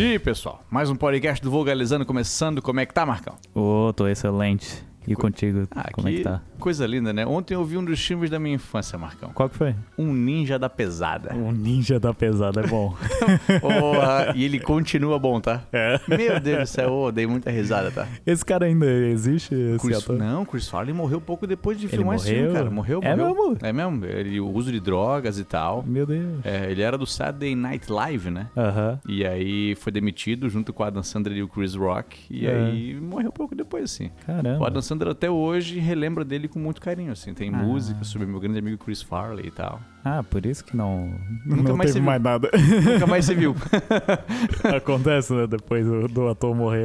E pessoal, mais um podcast do Vogalizando começando. Como é que tá, Marcão? Ô, tô excelente. E contigo, Ah, como é que tá? coisa linda, né? Ontem eu vi um dos filmes da minha infância, Marcão. Qual que foi? Um Ninja da Pesada. O Ninja da Pesada é bom. Porra, e ele continua bom, tá? é. Meu Deus do céu, ô, dei muita risada, tá? Esse cara ainda existe, esse Chris, ator? não, Chris Farley morreu pouco depois de Ele filmar esse filme, cara. Morreu, É morreu. mesmo? É mesmo. Ele, o uso de drogas e tal. Meu Deus. É, ele era do Saturday Night Live, né? Aham. E aí foi demitido junto com a Adam Sandler e o Chris Rock. E É. aí morreu pouco depois, assim. O Caramba. Adam Sandler até hoje relembra dele com muito carinho, assim. Tem Ah. música sobre meu grande amigo Chris Farley e tal. Ah, por isso que não, Nunca não mais teve se mais nada. Nunca mais se viu. Acontece, né? Depois do, ator morrer,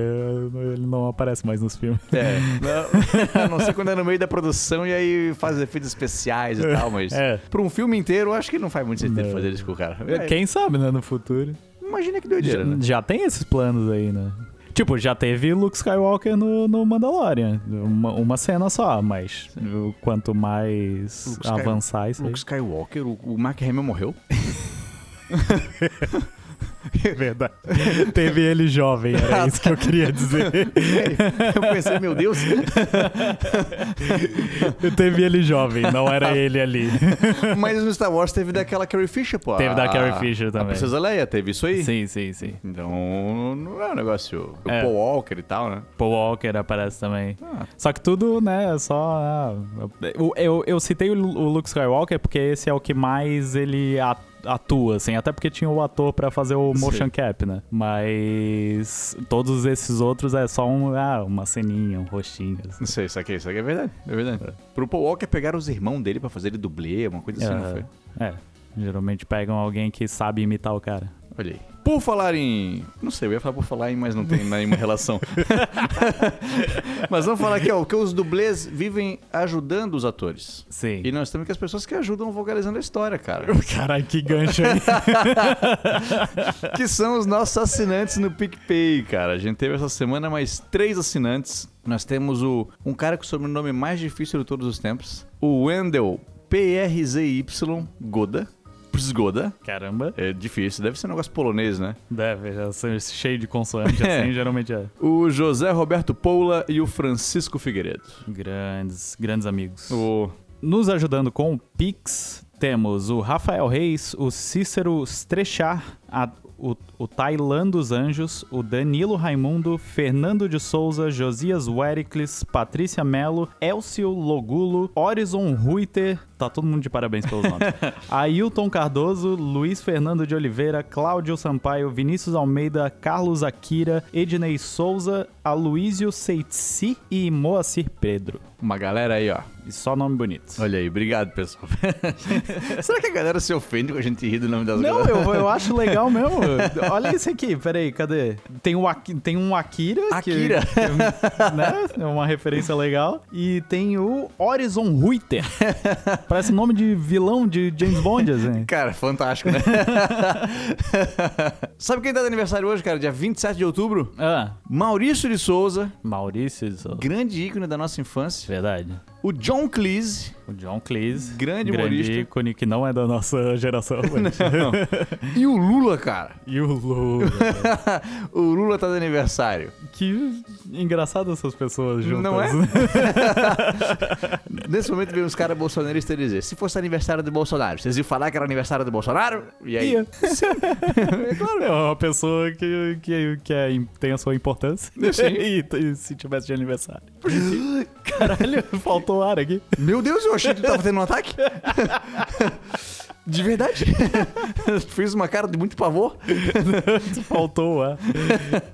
ele não aparece mais nos filmes. É. Não, a não ser quando é no meio da produção e aí faz efeitos especiais e tal, mas... É. Pra um filme inteiro, eu acho que não faz muito sentido Não. fazer isso com o cara. É, Quem sabe, né? No futuro. Imagina que doideira, Já, né? já tem esses planos aí, né? Tipo, já teve Luke Skywalker no, no Mandalorian. Uma, uma cena só, mas quanto mais Luke Sky- avançar isso aí. Luke Skywalker, o, o Mark Hamill morreu? Verdade. Teve ele jovem, era isso que eu queria dizer. eu pensei, meu Deus. Teve ele jovem, não era ele ali. Mas no Star Wars teve daquela Carrie Fisher, pô. Teve da A- Carrie Fisher A também. Princesa Leia teve isso aí? Sim, sim, sim. Então, não é um negócio... O É. Paul Walker e tal, né? Paul Walker aparece também. Ah, Só que tudo, né, é só. ah, eu, eu, eu citei o Lu- o Luke Skywalker porque esse é o que mais ele a- atua, assim, até porque tinha o ator pra fazer o motion Sim. cap, né? Mas todos esses outros é só um, ah, uma ceninha, um rostinho. assim. não sei, isso aqui, isso aqui é verdade. É verdade. Pro Paul Walker pegaram os irmãos dele pra fazer ele dublê, uma coisa assim, não foi? É, geralmente pegam alguém que sabe imitar o cara. Olha aí. Por falar em. Não sei, eu ia falar por falar em, mas não tem nenhuma relação. mas vamos falar aqui, ó, que os dublês vivem ajudando os atores. Sim. E nós temos que as pessoas que ajudam vocalizando a história, cara. Caralho, que gancho aí. que são os nossos assinantes no PicPay, cara. A gente teve essa semana mais três assinantes. Nós temos o um cara com o sobrenome mais difícil de todos os tempos, o Wendel PRZY Goda. Goda. Caramba. É difícil, deve ser um negócio polonês, né? Deve, já ser cheio de consoante É. assim, geralmente é. O José Roberto Poula e o Francisco Figueiredo. Grandes, grandes amigos. O Nos ajudando com o Pix, temos o Rafael Reis, o Cícero Strechar, a- o, o Tailan dos Anjos, o Danilo Raimundo, Fernando de Souza, Josias Wericles, Patrícia Melo, Elcio Logulo, Horizon Ruiter, tá todo mundo de parabéns pelos nomes. Ailton Cardoso, Luiz Fernando de Oliveira, Cláudio Sampaio, Vinícius Almeida, Carlos Akira, Ednei Souza, Aloísio Seitsi e Moacir Pedro. uma galera aí, ó. E só nome bonito. Olha aí, obrigado, pessoal. Será que a galera se ofende com a gente rir do nome das Não, eu, eu acho legal mesmo. Olha isso aqui, peraí, cadê? Tem, o tem um Akira. que- Akira. que, né? É uma referência legal. E tem o Horizon Ruiter. Parece nome de vilão de James Bond, assim. Cara, fantástico, né? Sabe quem tá de aniversário hoje, cara? Dia 27 de outubro? Ah, Maurício de Souza, Maurício. de Souza. grande ícone da nossa infância. Verdade. O John Cleese O John Cleese. Grande humorista. ícone que não é da nossa geração. mas- e o Lula, cara. e o Lula. o Lula tá de aniversário. que engraçado essas pessoas juntas. Não é? Nesse momento vem uns caras bolsonaristas dizer: se fosse aniversário do Bolsonaro, vocês iam falar que era aniversário do Bolsonaro? E aí? Ia. é claro, é uma pessoa que, que, que é, tem a sua importância. Sim. e, e se tivesse de aniversário. Caralho, faltou ar aqui. Meu Deus, eu achei que tu tava tendo um ataque. De verdade. Fiz uma cara de muito pavor. Faltou ar.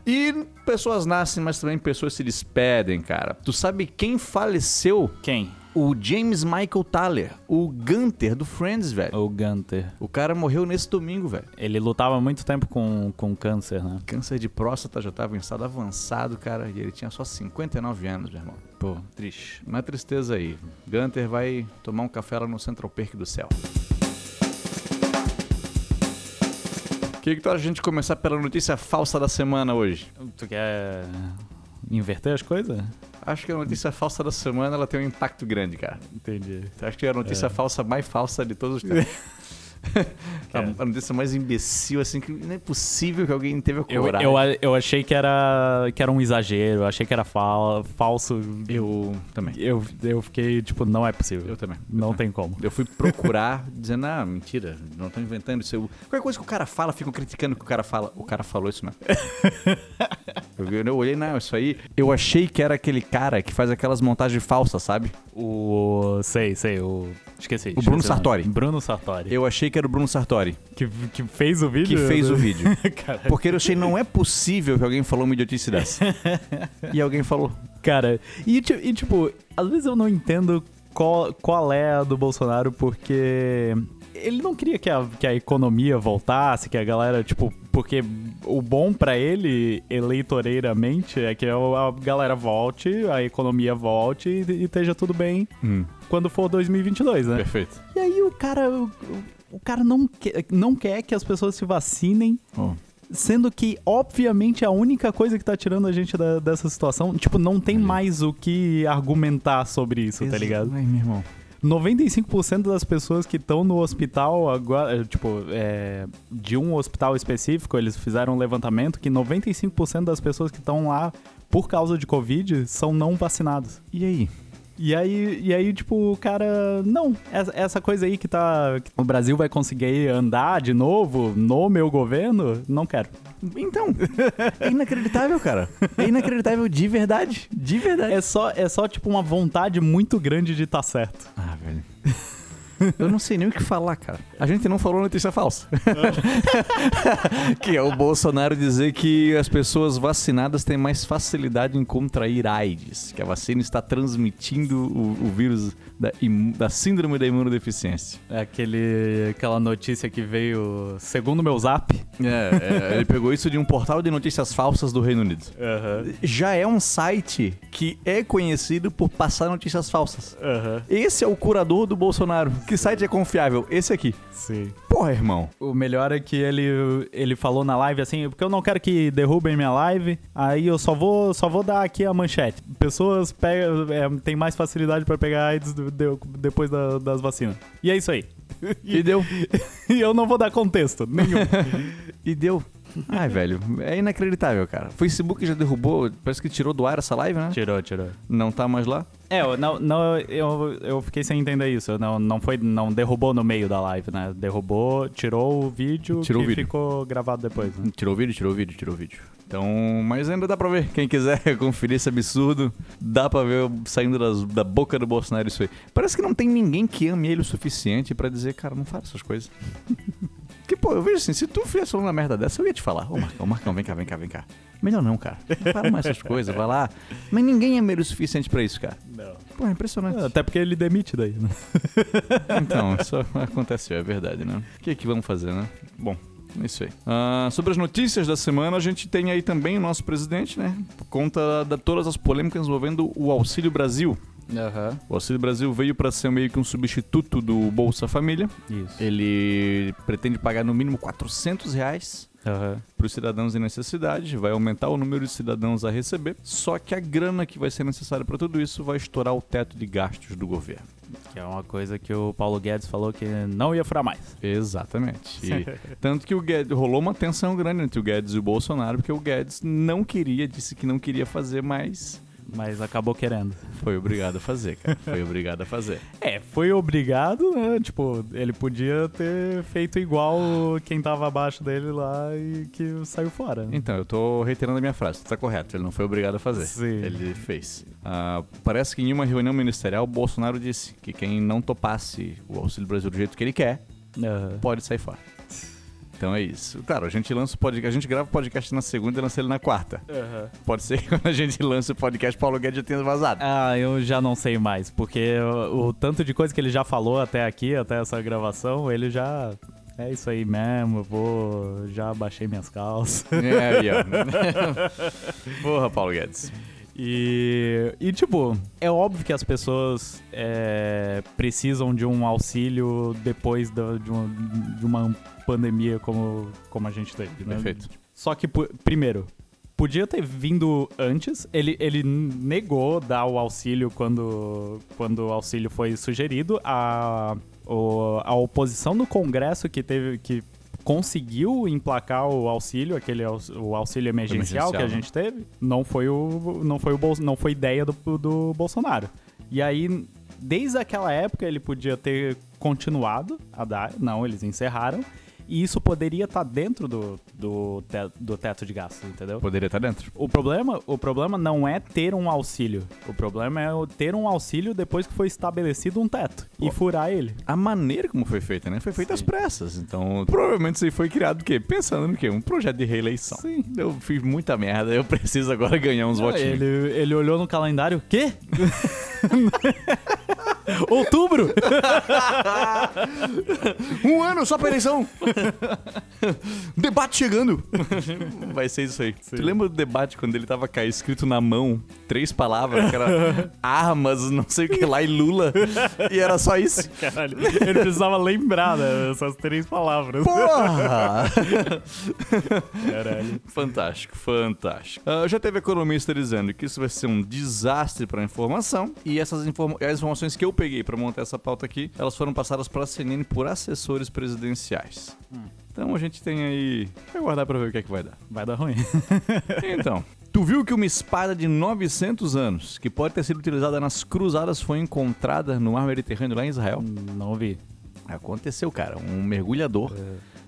E pessoas nascem, mas também pessoas se despedem, cara. Tu sabe quem faleceu? Quem? O James Michael Tyler, o Gunter do Friends, velho. O Gunter. O cara morreu nesse domingo, velho. Ele lutava muito tempo com, com câncer, né? Câncer de próstata já tava em estado avançado, cara, e ele tinha só 59 anos, meu irmão. Pô, triste. Uma tristeza aí. Gunter vai tomar um café lá no Central Perk do céu. O que, que de a gente começar pela notícia falsa da semana hoje? Tu quer inverter as coisas? Acho que a notícia falsa da semana ela tem um impacto grande, cara. Entendi. Acho que é a notícia É. falsa mais falsa de todos os tempos. a, a notícia mais imbecil, assim, que não é possível que alguém teve a Eu, coragem. eu, eu achei que era, que era um exagero, eu achei que era fal, falso. Eu também. Eu, eu fiquei, tipo, não é possível. Eu também. Não tem como. Eu fui procurar, dizendo, ah, mentira, não estão inventando isso. Eu- qualquer coisa que o cara fala, ficam criticando o que o cara fala. O cara falou isso mesmo. eu, eu olhei, não, isso aí. Eu achei que era aquele cara que faz aquelas montagens falsas, sabe? O. Sei, sei, o. Esqueci. O Bruno. Sartori. Bruno Sartori. Eu achei que era o Bruno Sartori Que, que fez o vídeo? que fez o vídeo. Porque eu achei, não é possível que alguém falou uma idiotice dessa. e alguém falou. Cara, e, e, tipo, às vezes eu não entendo qual, qual é a do Bolsonaro, porque ele não queria que a, que a economia voltasse, que a galera, tipo, porque o bom pra ele, eleitoreiramente, é que a, galera volte, a economia volte e, e esteja tudo bem quando for 2022, né? Perfeito. E aí o cara, o, o cara não, quer, não quer que as pessoas se vacinem, Oh. Sendo que, obviamente, a única coisa que tá tirando a gente da- dessa situação, tipo, não tem mais o que argumentar sobre isso, tá ligado? Ai, meu irmão. 95% das pessoas que estão no hospital agora, tipo, é, de um hospital específico, eles fizeram um levantamento que 95% das pessoas que estão lá por causa de Covid são não vacinadas. E aí? E aí, e aí, tipo, o cara, não, essa, essa coisa aí que tá. que o Brasil vai conseguir andar de novo no meu governo, não quero. Então, é inacreditável, cara. É inacreditável de verdade. De verdade. É só, é só tipo, uma vontade muito grande de estar certo. Ah, velho. Eu não sei nem o que falar, cara. A gente não falou notícia falsa. que é o Bolsonaro dizer que as pessoas vacinadas têm mais facilidade em contrair AIDS. Que a vacina está transmitindo o, o vírus da, da síndrome da imunodeficiência. É aquele, aquela notícia que veio segundo meu zap. É, é, ele pegou isso de um portal de notícias falsas do Reino Unido. Já é um site que é conhecido por passar notícias falsas. Aham. Esse é o curador do Bolsonaro. Que site é confiável? Esse aqui. Sim. Porra, irmão. O melhor é que ele, ele falou na live assim, porque eu não quero que derrubem minha live, aí eu só vou, só vou dar aqui a manchete. Pessoas pegam, é, têm mais facilidade pra pegar AIDS do- de- depois da- das vacinas. E é isso aí. E deu. E eu não vou dar contexto nenhum. E deu. Ai, velho, é inacreditável, cara. O Facebook já derrubou, parece que tirou do ar essa live, né? tirou, tirou. Não tá mais lá? É, eu, não, não, eu, eu fiquei sem entender isso. Não, não foi, não derrubou no meio da live, né? Derrubou, tirou o vídeo Tirou que o vídeo. ficou gravado depois. Né? Tirou o vídeo, tirou o vídeo, tirou o vídeo. Então, mas ainda dá pra ver. Quem quiser conferir esse absurdo, dá pra ver saindo das- da boca do Bolsonaro isso aí. Parece que não tem ninguém que ame ele o suficiente pra dizer, cara, não fala essas coisas. que, pô, eu vejo assim, se tu fizesse uma merda dessa, eu ia te falar. Ô, Marcão, Marcão, vem cá, vem cá, vem cá. Melhor não, cara. Não fala mais essas coisas, vai lá. Mas ninguém é ele o suficiente pra isso, cara. Não. Pô, é impressionante. Até porque ele demite daí, né? Então, isso aconteceu, é verdade, né? O que é que vamos fazer, né? Bom, é isso aí. Ah, sobre as notícias da semana, a gente tem aí também o nosso presidente, né? Por conta de todas as polêmicas envolvendo o Auxílio Brasil. Aham. O Auxílio Brasil veio para ser meio que um substituto do Bolsa Família. Isso. Ele pretende pagar no mínimo 400 reais Aham. para os cidadãos em necessidade, vai aumentar o número de cidadãos a receber, só que a grana que vai ser necessária para tudo isso vai estourar o teto de gastos do governo. Que é uma coisa que o Paulo Guedes falou que não ia furar mais. Exatamente. E tanto que o Guedes rolou uma tensão grande entre o Guedes e o Bolsonaro, porque o Guedes não queria, disse que não queria fazer, mas Mas acabou querendo. foi obrigado a fazer, cara. Foi obrigado a fazer. É, foi obrigado, né? Tipo, ele podia ter feito igual quem tava abaixo dele lá e que saiu fora. Então, eu tô reiterando a minha frase, tá correto, ele não foi obrigado a fazer. Sim. Ele fez. Ah, parece que em uma reunião ministerial, o Bolsonaro disse que quem não topasse o Auxílio Brasil do jeito que ele quer, Aham. pode sair fora. Então é isso. Claro, a gente lança o podcast, a gente grava o podcast na segunda e lança ele na quarta. Aham. Pode ser que quando a gente lança o podcast, Paulo Guedes já tenha vazado. Ah, eu já não sei mais, porque o, o tanto de coisa que ele já falou até aqui, até essa gravação, ele já. É isso aí mesmo, eu vou. Já baixei minhas calças. É, aí, ó. Porra, Paulo Guedes. E, e, tipo, é óbvio que as pessoas é, precisam de um auxílio depois da- de, uma, de uma pandemia como, como a gente teve, né? Perfeito. Só que, primeiro, podia ter vindo antes. Ele, ele negou dar o auxílio quando, quando o auxílio foi sugerido. A, o- a oposição do Congresso que teve que conseguiu emplacar o auxílio, aquele o auxílio emergencial, Emergencial, que a né? gente teve, não foi o não foi o Bol- não foi ideia do, do Bolsonaro. E aí desde aquela época ele podia ter continuado a dar, não, eles encerraram. E isso poderia estar dentro do, do, te- do teto de gastos, entendeu? Poderia estar dentro. O problema, o problema não é ter um auxílio. O problema é ter um auxílio depois que foi estabelecido um teto e Pô. furar ele. A maneira como foi feita, né? Foi feita às pressas. Então, provavelmente isso aí foi criado o quê? Pensando no quê? Um projeto de reeleição. Sim. Eu fiz muita merda, eu preciso agora ganhar uns votinhos. Ele, ele olhou no calendário, quê? Outubro? Um ano só pra eleição! debate chegando! Vai ser isso aí. Tu lembra do debate quando ele tava cá escrito na mão, três palavras, que era armas, não sei o que lá, e Lula, e era só isso? Caralho, ele precisava lembrar né, essas três palavras. Porra! Caralho. Fantástico, fantástico. Ah, já teve economista dizendo que isso vai ser um desastre para a informação e essas informa- as informações que eu peguei para montar essa pauta aqui, elas foram passadas para a CNN por assessores presidenciais. Então a gente tem aí. Vai guardar para ver o que é que vai dar. Vai dar ruim. Então, tu viu que uma espada de 900 anos, que pode ter sido utilizada nas cruzadas, foi encontrada no mar Mediterrâneo lá em Israel? Não vi. Aconteceu, cara. Um mergulhador,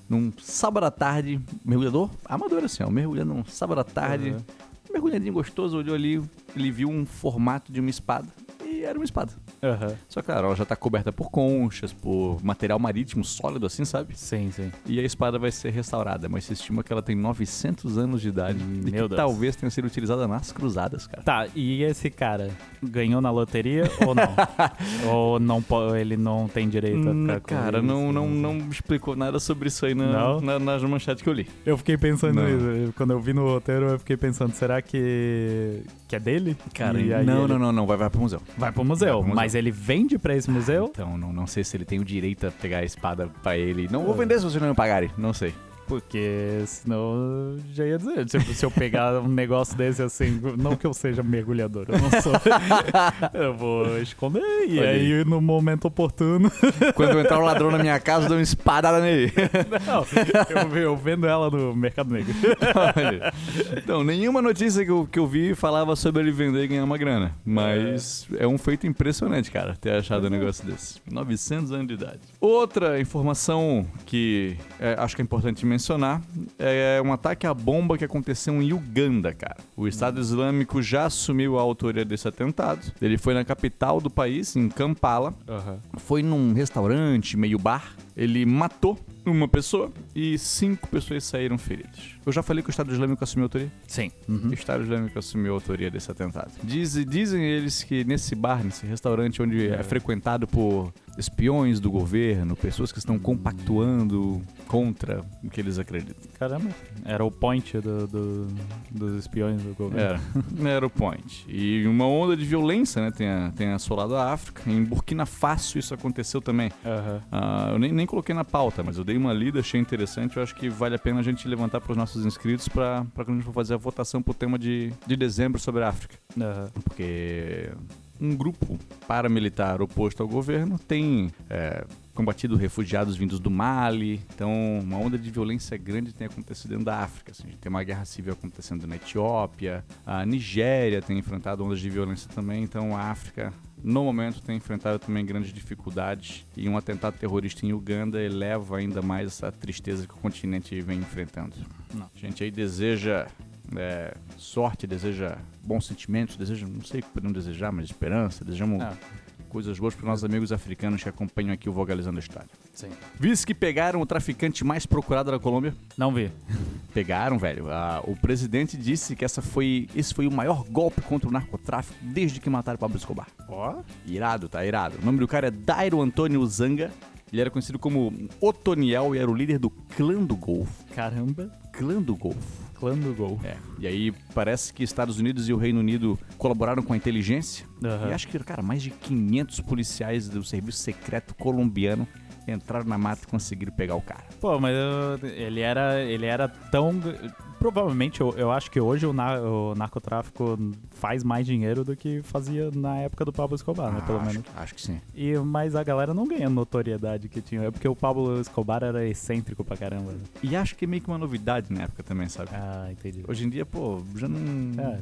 num sábado à tarde, mergulhador amador assim, ó, mergulhando num sábado à tarde, mergulhadinho gostoso, olhou ali, ele viu um formato de uma espada. E era uma espada. Aham. Só que, claro, ela já tá coberta por conchas, por material marítimo sólido, assim, sabe? Sim, sim. E a espada vai ser restaurada, mas se estima que ela tem 900 anos de idade. e Meu que Deus. talvez tenha sido utilizada nas cruzadas, cara. Tá, e esse cara ganhou na loteria ou não? ou não ele não tem direito a Hum, ficar cara, isso? não, não, não explicou nada sobre isso aí na, na, nas manchetes que eu li. Eu fiquei pensando Não. nisso. Quando eu vi no roteiro, eu fiquei pensando, será que, que é dele? Cara, E aí não, ele não, não, não, vai, vai pro museu. Vai pro museu, Vai pro museu. mas ele vende pra esse museu? Então, não, não sei se ele tem o direito a pegar a espada pra ele. Não vou vender se vocês não me pagarem, não sei. Porque senão já ia dizer, tipo, se eu pegar um negócio desse assim, não que eu seja mergulhador, eu não sou. eu vou esconder e Olha aí. aí no momento oportuno. Quando entrar um ladrão na minha casa, eu dou uma espadada nele. Não, eu, eu vendo ela no Mercado Negro. Olha. Então, nenhuma notícia que eu, que eu vi falava sobre ele vender e ganhar uma grana. Mas é, um feito impressionante, cara, ter achado um negócio desse. 900 anos de idade. Outra informação que é, acho que é importante mencionar é um ataque à bomba que aconteceu em Uganda, cara. O Estado Islâmico já assumiu a autoria desse atentado. Ele foi na capital do país, em Kampala. Foi num restaurante, meio bar. Ele matou uma pessoa e cinco pessoas saíram feridas. Eu já falei que o Estado Islâmico assumiu a autoria? Sim. O Estado Islâmico assumiu a autoria desse atentado. Diz- dizem eles que nesse bar, nesse restaurante onde é frequentado por espiões do governo, pessoas que estão compactuando contra o que eles acreditam. Caramba. Era o point do, do- dos espiões do governo. Era, era o point. E uma onda de violência, né, tem, a- tem assolado a África. Em Burkina Faso isso aconteceu também. Aham. Ah, eu nem, nem coloquei na pauta, mas eu dei uma lida, achei interessante. Eu acho que vale a pena a gente levantar para os nossos inscritos para quando a gente for fazer a votação pro tema de, de dezembro sobre a África. Aham. Porque um grupo paramilitar oposto ao governo tem é, combatido refugiados vindos do Mali. Então, uma onda de violência grande tem acontecido dentro da África. assim. a gente tem uma guerra civil acontecendo na Etiópia, a Nigéria tem enfrentado ondas de violência também. Então, a África, no momento, tem enfrentado também grandes dificuldades. E um atentado terrorista em Uganda eleva ainda mais essa tristeza que o continente vem enfrentando. Não. A gente aí deseja é, sorte, deseja bons sentimentos, deseja, não sei o que podemos desejar, mas esperança, desejamos Ah, coisas boas para os nossos amigos africanos que acompanham aqui o Vogalizando a História. sim. Visto que pegaram o traficante mais procurado da Colômbia, Não vi. pegaram, velho. Ah, o presidente disse que essa foi, esse foi o maior golpe contra o narcotráfico desde que mataram Pablo Escobar. Ó. Irado, tá irado. O nome do cara é Dairo Antônio Zanga. Ele era conhecido como Otoniel e era o líder do Clã do Golfo. Caramba. Clã do Golfo. Clã do gol. É, e aí parece que Estados Unidos e o Reino Unido colaboraram com a inteligência. Aham. E acho que, cara, mais de 500 policiais do serviço secreto colombiano entraram na mata e conseguiram pegar o cara. Pô, mas eu- ele era, ele era tão. Provavelmente, eu, eu acho que hoje o, na- o narcotráfico faz mais dinheiro do que fazia na época do Pablo Escobar, né? Pelo acho, menos. acho que sim. E, mas a galera não ganha a notoriedade que tinha. É porque o Pablo Escobar era excêntrico pra caramba. né? E acho que é meio que uma novidade na época também, sabe? Ah, entendi. Hoje em dia, pô, já não. É,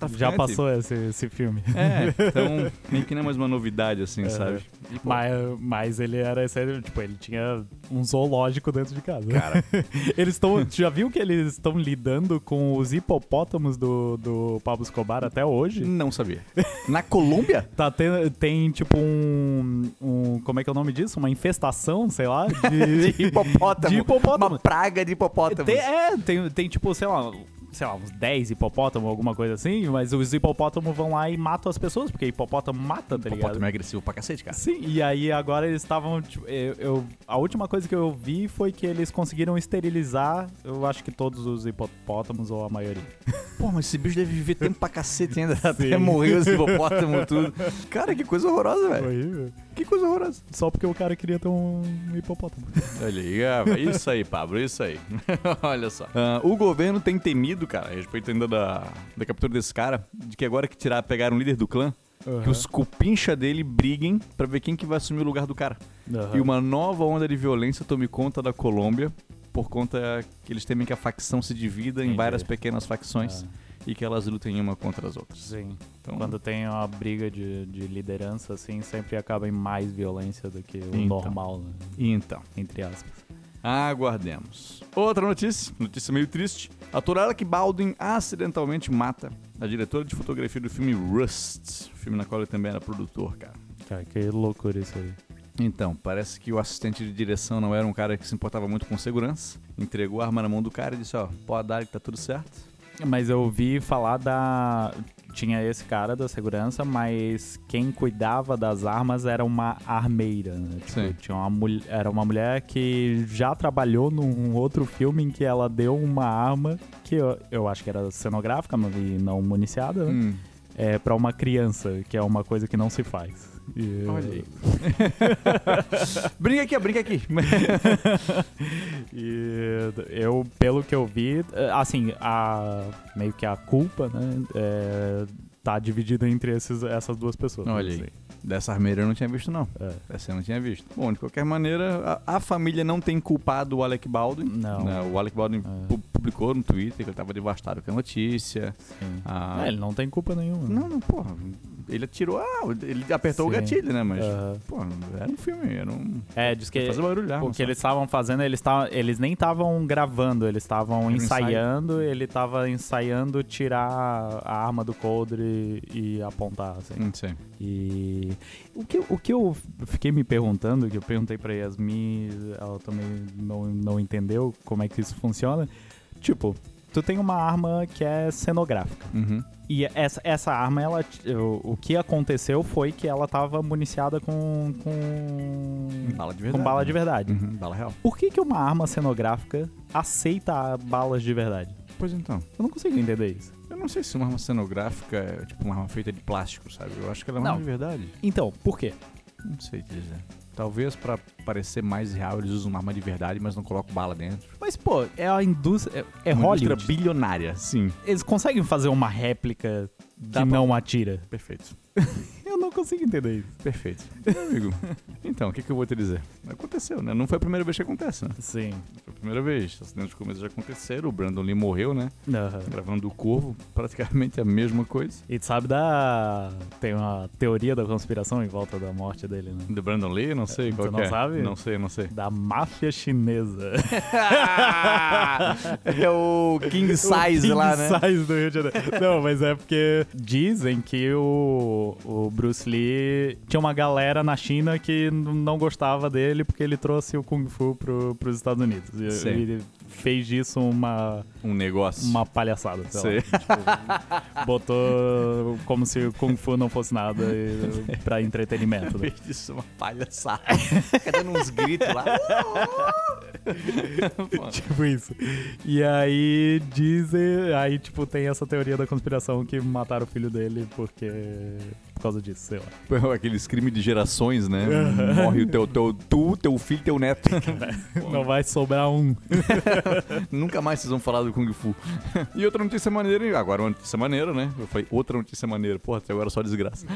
traficante. já passou esse, esse filme. É, então meio que não é mais uma novidade, assim, É. sabe? E, pô, Mas, mas ele era excêntrico, tipo, ele tinha um zoológico dentro de casa. Cara, Eles estão. Já viu que eles estão lidando com os hipopótamos do, do Pablo Escobar até hoje? não sabia. Na Colômbia? Tá tem, tem tipo um, um. Como é que é o nome disso? Uma infestação, sei lá, de, De hipopótamo. de hipopótamo. Uma praga de hipopótamos. Tem- é, tem, tem tipo, sei lá, sei lá, uns 10 hipopótamos, alguma coisa assim, mas os hipopótamos vão lá e matam as pessoas, porque hipopótamo mata, tá ligado? Hipopótamo é agressivo pra cacete, cara. Sim, e aí agora eles estavam. tipo, eu, eu- a última coisa que eu vi foi que eles conseguiram esterilizar, eu acho que todos os hipopótamos, ou a maioria. Pô, mas esse bicho deve viver tempo pra cacete ainda. Até morrer os hipopótamos tudo. Cara, que coisa horrorosa, velho. Horrível. Que coisa horrorosa. Só porque o cara queria ter um hipopótamo. Olha aí, ah, isso aí, Pablo, isso aí. Olha só. Ah, o governo tem temido, cara, a respeito ainda da, da captura desse cara, de que agora que tirar, pegaram o líder do clã, que os cupincha dele briguem pra ver quem que vai assumir o lugar do cara. Aham. E uma nova onda de violência tome conta da Colômbia, por conta que eles temem que a facção se divida em Entendi. várias pequenas facções e que elas lutem uma contra as outras. Sim. Então, Quando tem uma briga de, de liderança, assim, sempre acaba em mais violência do que o Então. normal, né? então, Entre aspas. aguardemos. Outra notícia, notícia meio triste. A ator Alec Baldwin acidentalmente mata a diretora de fotografia do filme Rust, filme na qual ele também era produtor, cara. Cara, que loucura isso aí. Então, parece que o assistente de direção não era um cara que se importava muito com segurança. Entregou a arma na mão do cara e disse, ó, pode dar que tá tudo certo. Mas eu ouvi falar da. Tinha esse cara da segurança, mas quem cuidava das armas era uma armeira. Né? Tipo, Sim. tinha uma mul- era uma mulher que já trabalhou num outro filme em que ela deu uma arma que eu, eu acho que era cenográfica mas- não municiada, né? Hum, É pra uma criança, que é uma coisa que não se faz. E- olha aí. brinca aqui, ó, brinca aqui. E eu, pelo que eu vi, assim, a, meio que a culpa, né, é, tá dividida entre esses, essas duas pessoas. Olha aí. Dessa armeira eu não tinha visto, não. É. Essa eu não tinha visto. Bom, de qualquer maneira, a, a família não tem culpado o Alec Baldwin. Não. né? O Alec Baldwin É. pu- publicou no Twitter que ele tava devastado com a notícia. Sim. Ah, É, ele não tem culpa nenhuma. Não, não, porra. Ele atirou, ah, ele apertou o Sim. gatilho, né? Mas, Aham. pô, era um filme, era um. É, diz que Fazer barulho, o que eles estavam fazendo, eles, tavam, eles nem estavam gravando, eles estavam um ensaio. ensaiando, ele tava ensaiando tirar a arma do coldre e apontar, assim. Não sei. E o que, o que eu fiquei me perguntando, que eu perguntei pra Yasmin, ela também não, não entendeu como é que isso funciona. Tipo, tu tem uma arma que é cenográfica. Uhum. E essa, essa arma, ela, o, o que aconteceu foi que ela tava municiada com. com. Bala de verdade. com bala de né? verdade. Uhum, bala real. Por que, que uma arma cenográfica aceita balas de verdade? Pois então. Eu não consigo entender isso. Eu não sei se uma arma cenográfica é tipo uma arma feita de plástico, sabe? Eu acho que ela é uma Não. arma de verdade. Então, por quê? Não sei te dizer. Talvez pra parecer mais real eles usam uma arma de verdade, mas não colocam bala dentro. Mas, pô, é a indústria. É, é uma Hollywood. indústria bilionária, sim. Eles conseguem fazer uma réplica Dá que pra- não atira. Perfeito. Não consigo entender isso. Perfeito. Meu amigo, então, o que, que eu vou te dizer? Aconteceu, né? Não foi a primeira vez que acontece, né? Sim. Foi a primeira vez. Acidentes de começo já aconteceram. O Brandon Lee morreu, né? Aham. Gravando o Corvo, praticamente a mesma coisa. E tu sabe da. Tem uma teoria da conspiração em volta da morte dele, né? Do Brandon Lee, não sei Você qual não que é. sabe? Não sei, não sei. Da máfia chinesa. é o King Size O lá, King né? Size do Rio de Janeiro. Não, mas é porque dizem que o, o Bruce Lee tinha uma galera na China que não gostava dele porque ele trouxe o Kung Fu pro, pros Estados Unidos. E ele fez disso uma, Um negócio. uma palhaçada. sei lá. Tipo, botou como se o Kung Fu não fosse nada e, pra entretenimento. né? Fez disso uma palhaçada. Fica dando uns gritos lá. Tipo isso. E aí dizem. Aí, tipo, tem essa teoria da conspiração que mataram o filho dele porque. Por causa disso, sei lá. Aqueles crimes de gerações, né? Morre o teu, teu, tu, teu filho, teu neto. Não vai sobrar um. Nunca mais vocês vão falar do Kung Fu. E outra notícia maneira, agora uma notícia maneira, né? Eu falei outra notícia maneira. Porra, até agora só desgraça.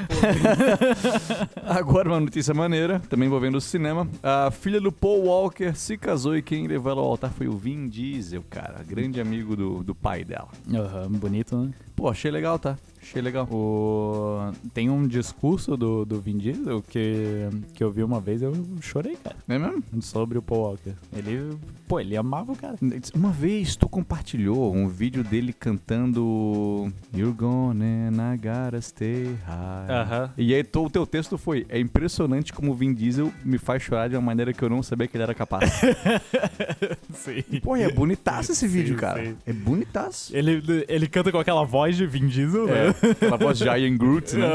agora uma notícia maneira, também envolvendo o cinema. A filha do Paul Walker se casou e quem levou ela ao altar foi o Vin Diesel, cara. Grande amigo do, do pai dela. Aham, bonito, né? Pô, achei legal, tá? Achei legal. O... Tem um discurso do, do Vin Diesel que, que eu vi uma vez, eu chorei, cara. É mesmo? Sobre o Paul Walker. Ele, pô, ele amava o cara. Uma vez tu compartilhou um vídeo dele cantando You're and I gotta stay high. Aham. E aí tu- o teu texto foi É impressionante como o Vin Diesel me faz chorar de uma maneira que eu não sabia que ele era capaz. Sim. Pô, é bonitaço esse vídeo, Sim, cara. sim. É bonitaço. Ele, ele canta com aquela voz de Vin Diesel, É, né? Aquela voz de Ian Groot, né?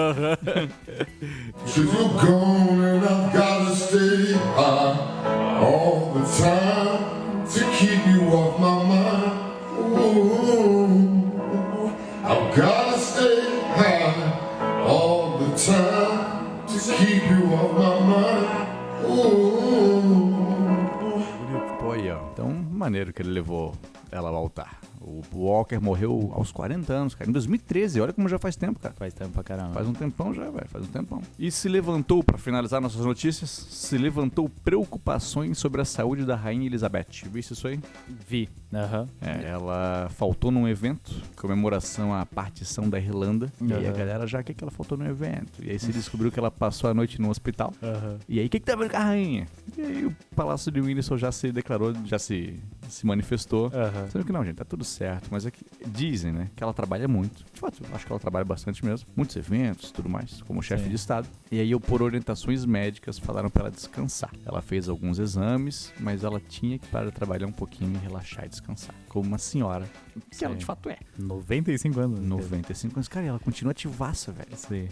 Said you're gone and I've gotta stay high all the time to keep you off my mind. Ooh, I've gotta stay high all the time to keep you off my mind. Ooh. Então, maneiro que ele levou ela ao altar. O Walker morreu aos 40 anos, cara. Em 2013, olha como já faz tempo, cara. Faz tempo pra caramba. Faz um tempão já, velho. Faz um tempão. E se levantou, pra finalizar nossas notícias, se levantou preocupações sobre a saúde da Rainha Elizabeth. Viste isso aí? Vi. Aham. É, ela faltou num evento, comemoração à partição da Irlanda. E aí a galera já, o que, que ela faltou no evento? E aí se descobriu que ela passou a noite no hospital. Aham. E aí, o que, que tá vendo com a rainha? E aí o Palácio de Windsor já se declarou, já se, se manifestou. Aham. Sendo que não, gente, tá tudo certo, mas é que dizem, né, que ela trabalha muito. De fato, eu acho que ela trabalha bastante mesmo. Muitos eventos, tudo mais, como chefe de Estado. E aí, eu, por orientações médicas, falaram pra ela descansar. Ela fez alguns exames, mas ela tinha que parar de trabalhar um pouquinho e relaxar e descansar. Como uma senhora, que ela de fato é. 95 anos. 95 anos. Cara, e ela continua ativaça, velho. Sim.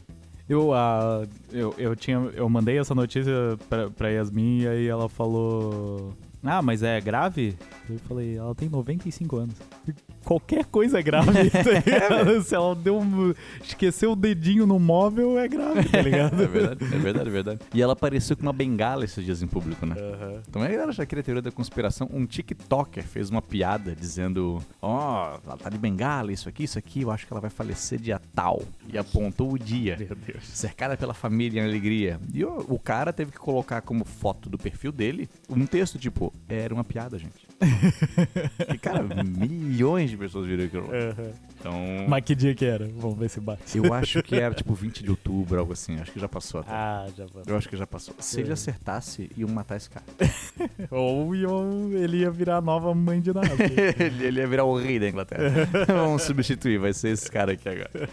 Eu, ah, eu, eu, tinha, eu mandei essa notícia pra, pra Yasmin e aí ela falou. Ah, mas é grave? Eu falei, ela tem 95 anos. Qualquer coisa é grave, tá ligado? Se ela deu um, esqueceu o dedinho no móvel, é grave, tá ligado? É verdade, é verdade, é verdade. E ela apareceu com uma bengala esses dias em público, né? Aham. Então a galera já queria teoria da conspiração. Um TikToker fez uma piada dizendo: Ó, ela tá de bengala, isso aqui, isso aqui, eu acho que ela vai falecer dia tal. E apontou o dia. Meu Deus. Cercada pela família em alegria. E o, o cara teve que colocar como foto do perfil dele um texto tipo: Era uma piada, gente. e cara, milhões de pessoas viram aquilo. Aham. Então. Mas que dia que era? Vamos ver se bate. Eu acho que era tipo 20 de outubro, algo assim. Acho que já passou até. Ah, já passou. Eu acho que já passou. Se ele acertasse, iam matar esse cara. Ou iam- ele ia virar a nova mãe de nada. ele, ele ia virar o rei da Inglaterra. Vamos substituir, vai ser esse cara aqui agora.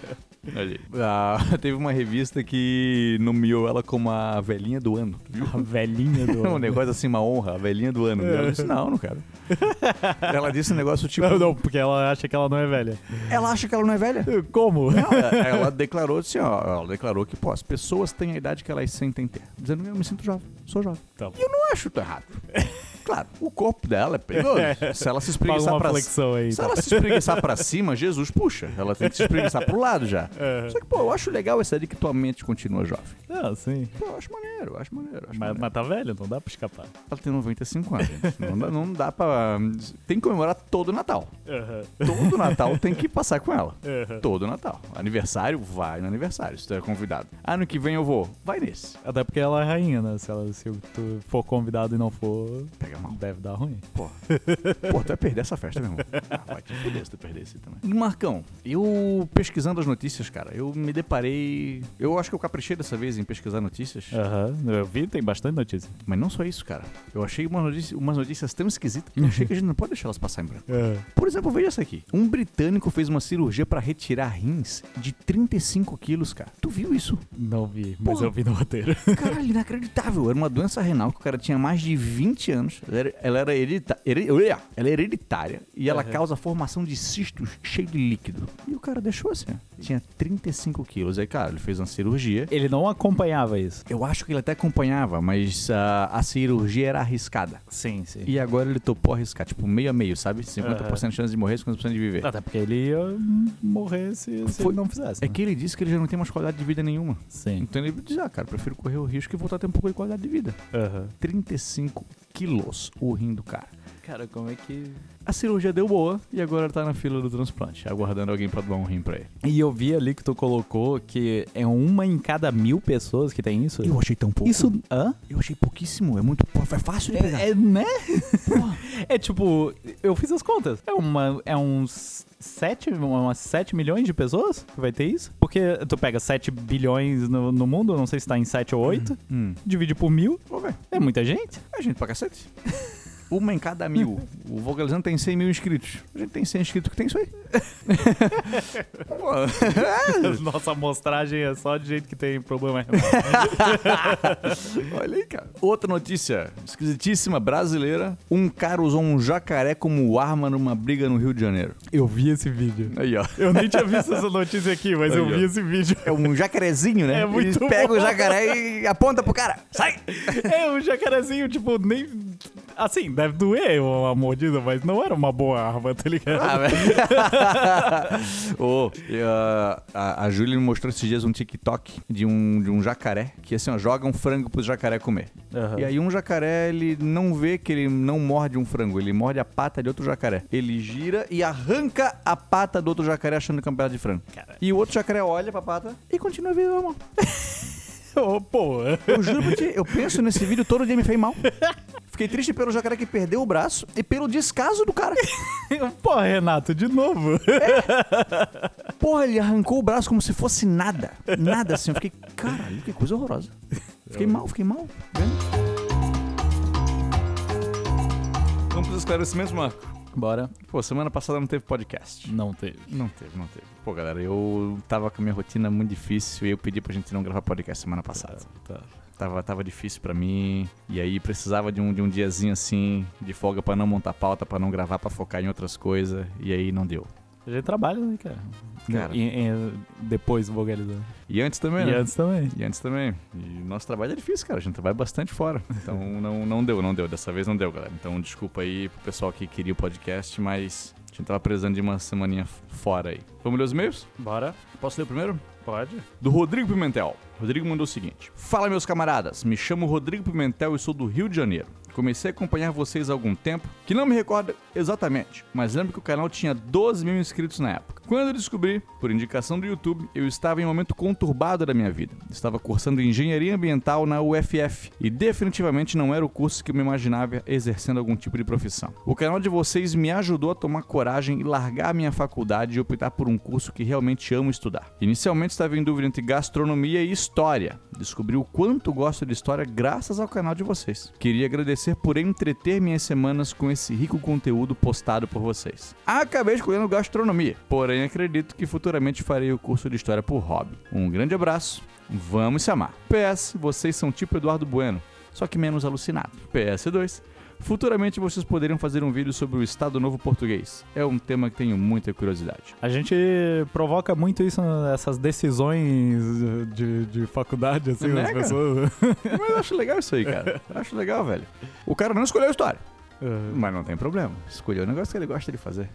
Ah, teve uma revista que nomeou ela como a velhinha do ano. Viu? a velhinha do. um negócio assim, uma honra, a velhinha do ano. Ela disse, não, não quero. Ela disse um negócio tipo. Não, não, porque ela acha que ela não é velha. Ela acha que ela não é velha? Como? Não, ela, ela declarou assim, ó, ela declarou que, pô, as pessoas têm a idade que elas sentem ter. Dizendo, eu me sinto jovem, sou jovem. Tá bom. E eu não acho tão errado. Claro, o corpo dela é perigoso. Se ela se espreguiçar pra aí. Se então. ela se espreguiçar pra cima, Jesus puxa. Ela tem que se espreguiçar pro lado já. É. Só que, pô, eu acho legal essa de que tua mente continua jovem. Ah, sim. Pô, eu acho maneiro, eu acho maneiro. Acho Mas, maneiro. mas tá velho, não dá pra escapar. Ela tem 95 anos, gente. Não dá, não dá pra... Tem que comemorar todo o Natal. Todo Natal tem que passar com ela. Todo Natal. Aniversário, vai no aniversário, se tu é convidado. Ano que vem eu vou, vai nesse. Até porque ela é rainha, né? Se, ela, se tu for convidado e não for, Pega mal. deve dar ruim. Pô, pô, tu vai perder essa festa, meu irmão. Ah, vai te fuder se tu perder esse também. E Marcão, eu pesquisando as notícias, cara, eu me deparei. Eu acho que eu caprichei dessa vez em pesquisar notícias. Aham, eu vi, tem bastante notícia. Mas não só isso, cara. Eu achei uma notícia- umas notícias tão esquisitas que eu achei que a gente não pode deixar elas passar em branco. Por exemplo, veja essa aqui. Um britânico fez uma cirurgia pra retirar rins de 35 quilos, cara. Tu viu isso? Não vi, mas Porra. eu vi no roteiro. Caralho, inacreditável. Era uma doença renal que o cara tinha mais de 20 anos. Ela era, ela era heredita- ela é hereditária e ela Uhum. causa formação de cistos cheio de líquido. E o cara deixou assim. Tinha 35 quilos. Aí, cara, ele fez uma cirurgia. Ele não acompanhava isso. Eu acho que ele até acompanhava, mas ah, a cirurgia era arriscada. Sim, sim. E agora ele topou arriscar, tipo, meio a meio, sabe? 50% de chance de morrer, 50% de viver. Até porque ele ia morrer se, se Foi- ele não fizesse. É né? que ele disse que ele já não tem mais qualidade de vida nenhuma. Sim. Então ele diz, ah, cara, prefiro correr o risco e voltar a ter um pouco de qualidade de vida. Aham. 35 quilos o rim do cara. Cara, como é que. A cirurgia deu boa e agora tá na fila do transplante, aguardando alguém pra doar um rim pra ele. E eu vi ali que tu colocou que é uma em cada mil pessoas que tem isso. Eu achei tão pouco. Isso. Hã? Eu achei pouquíssimo, é muito pô, é fácil de pegar. É, é, né? é tipo, eu fiz as contas. É, uma, é uns 7, umas 7 milhões de pessoas que vai ter isso. Porque tu pega 7 bilhões no, no mundo, não sei se tá em 7 ou 8, Hum. divide por mil, Vou ver. é muita gente. É gente pra cacete. Uma em cada mil. O Vocalizando tem 100 mil inscritos. A gente tem 100 inscritos que tem isso aí. Pô, Nossa amostragem é só de gente que tem problema. olha aí, cara. Outra notícia esquisitíssima brasileira. Um cara usou um jacaré como arma numa briga no Rio de Janeiro. eu vi esse vídeo. Aí, ó. Eu nem tinha visto essa notícia aqui, mas eu Aí, ó. vi esse vídeo. É um jacarezinho, né? É muito Eles pegam bom. o jacaré e aponta pro cara. Sai! É, o jacarezinho, tipo, nem. Assim, deve doer uma mordida, mas não era uma boa arma, tá ligado? Ah, velho. E, ah, a, a Júlia me mostrou esses dias um TikTok de um, de um jacaré que assim, ó, joga um frango pro jacaré comer. Aham. E aí um jacaré, ele não vê que ele não morde um frango, ele morde a pata de outro jacaré. Ele gira e arranca a pata do outro jacaré achando que é um pedaço de frango. Caralho. E o outro jacaré olha pra pata e continua vivendo normal. Ô, pô. Eu juro pra ti, eu penso nesse vídeo todo dia me fez mal. Fiquei triste pelo jacaré que perdeu o braço e pelo descaso do cara. Pô, Renato, de novo. Porra, ele arrancou o braço como se fosse nada. Nada assim. Eu fiquei, caralho, que coisa horrorosa. Fiquei mal, fiquei mal. Vamos pros esclarecimentos, Marco. Bora. Pô, semana passada não teve podcast. Não teve. Não teve, não teve. Pô, galera, eu tava com a minha rotina muito difícil e eu pedi pra gente não gravar podcast semana passada. Tá. Tava, tava difícil pra mim. E aí precisava de um, de um diazinho assim, de folga pra não montar pauta, pra não gravar, pra focar em outras coisas. E aí não deu. A gente trabalha, né, cara? Cara. E, e- depois vogalizando. E antes também, E né? antes também. E antes também. E nosso trabalho é difícil, cara. A gente trabalha bastante fora. Então não, não deu, não deu. Dessa vez não deu, galera. Então desculpa aí pro pessoal que queria o podcast, mas a gente tava precisando de uma semaninha fora aí. Vamos ler os e-mails? Bora. Posso ler o primeiro? Pode. Do Rodrigo Pimentel. Rodrigo mandou o seguinte: Fala, meus camaradas. Me chamo Rodrigo Pimentel e sou do Rio de Janeiro. Comecei a acompanhar vocês há algum tempo, que não me recordo exatamente, mas lembro que o canal tinha 12 mil inscritos na época. Quando eu descobri, por indicação do YouTube, eu estava em um momento conturbado da minha vida. Estava cursando engenharia ambiental na UFF e definitivamente não era o curso que eu me imaginava exercendo algum tipo de profissão. O canal de vocês me ajudou a tomar coragem e largar minha faculdade e optar por um curso que realmente amo estudar. Inicialmente estava em dúvida entre gastronomia e história. Descobri o quanto gosto de história graças ao canal de vocês. Queria agradecer por entreter minhas semanas com esse rico conteúdo postado por vocês. Acabei escolhendo gastronomia, porém acredito que futuramente farei o curso de história por hobby. Um grande abraço, vamos se amar. PS, vocês são tipo Eduardo Bueno, só que menos alucinado. PS2. Futuramente vocês poderiam fazer um vídeo sobre o Estado Novo Português. É um tema que tenho muita curiosidade. A gente provoca muito isso nessas decisões de, de faculdade, assim, Né, das cara? pessoas. Mas eu acho legal isso aí, cara. Eu acho legal, velho. O cara não escolheu a história. É. Mas não tem problema. Escolheu o negócio que ele gosta de fazer.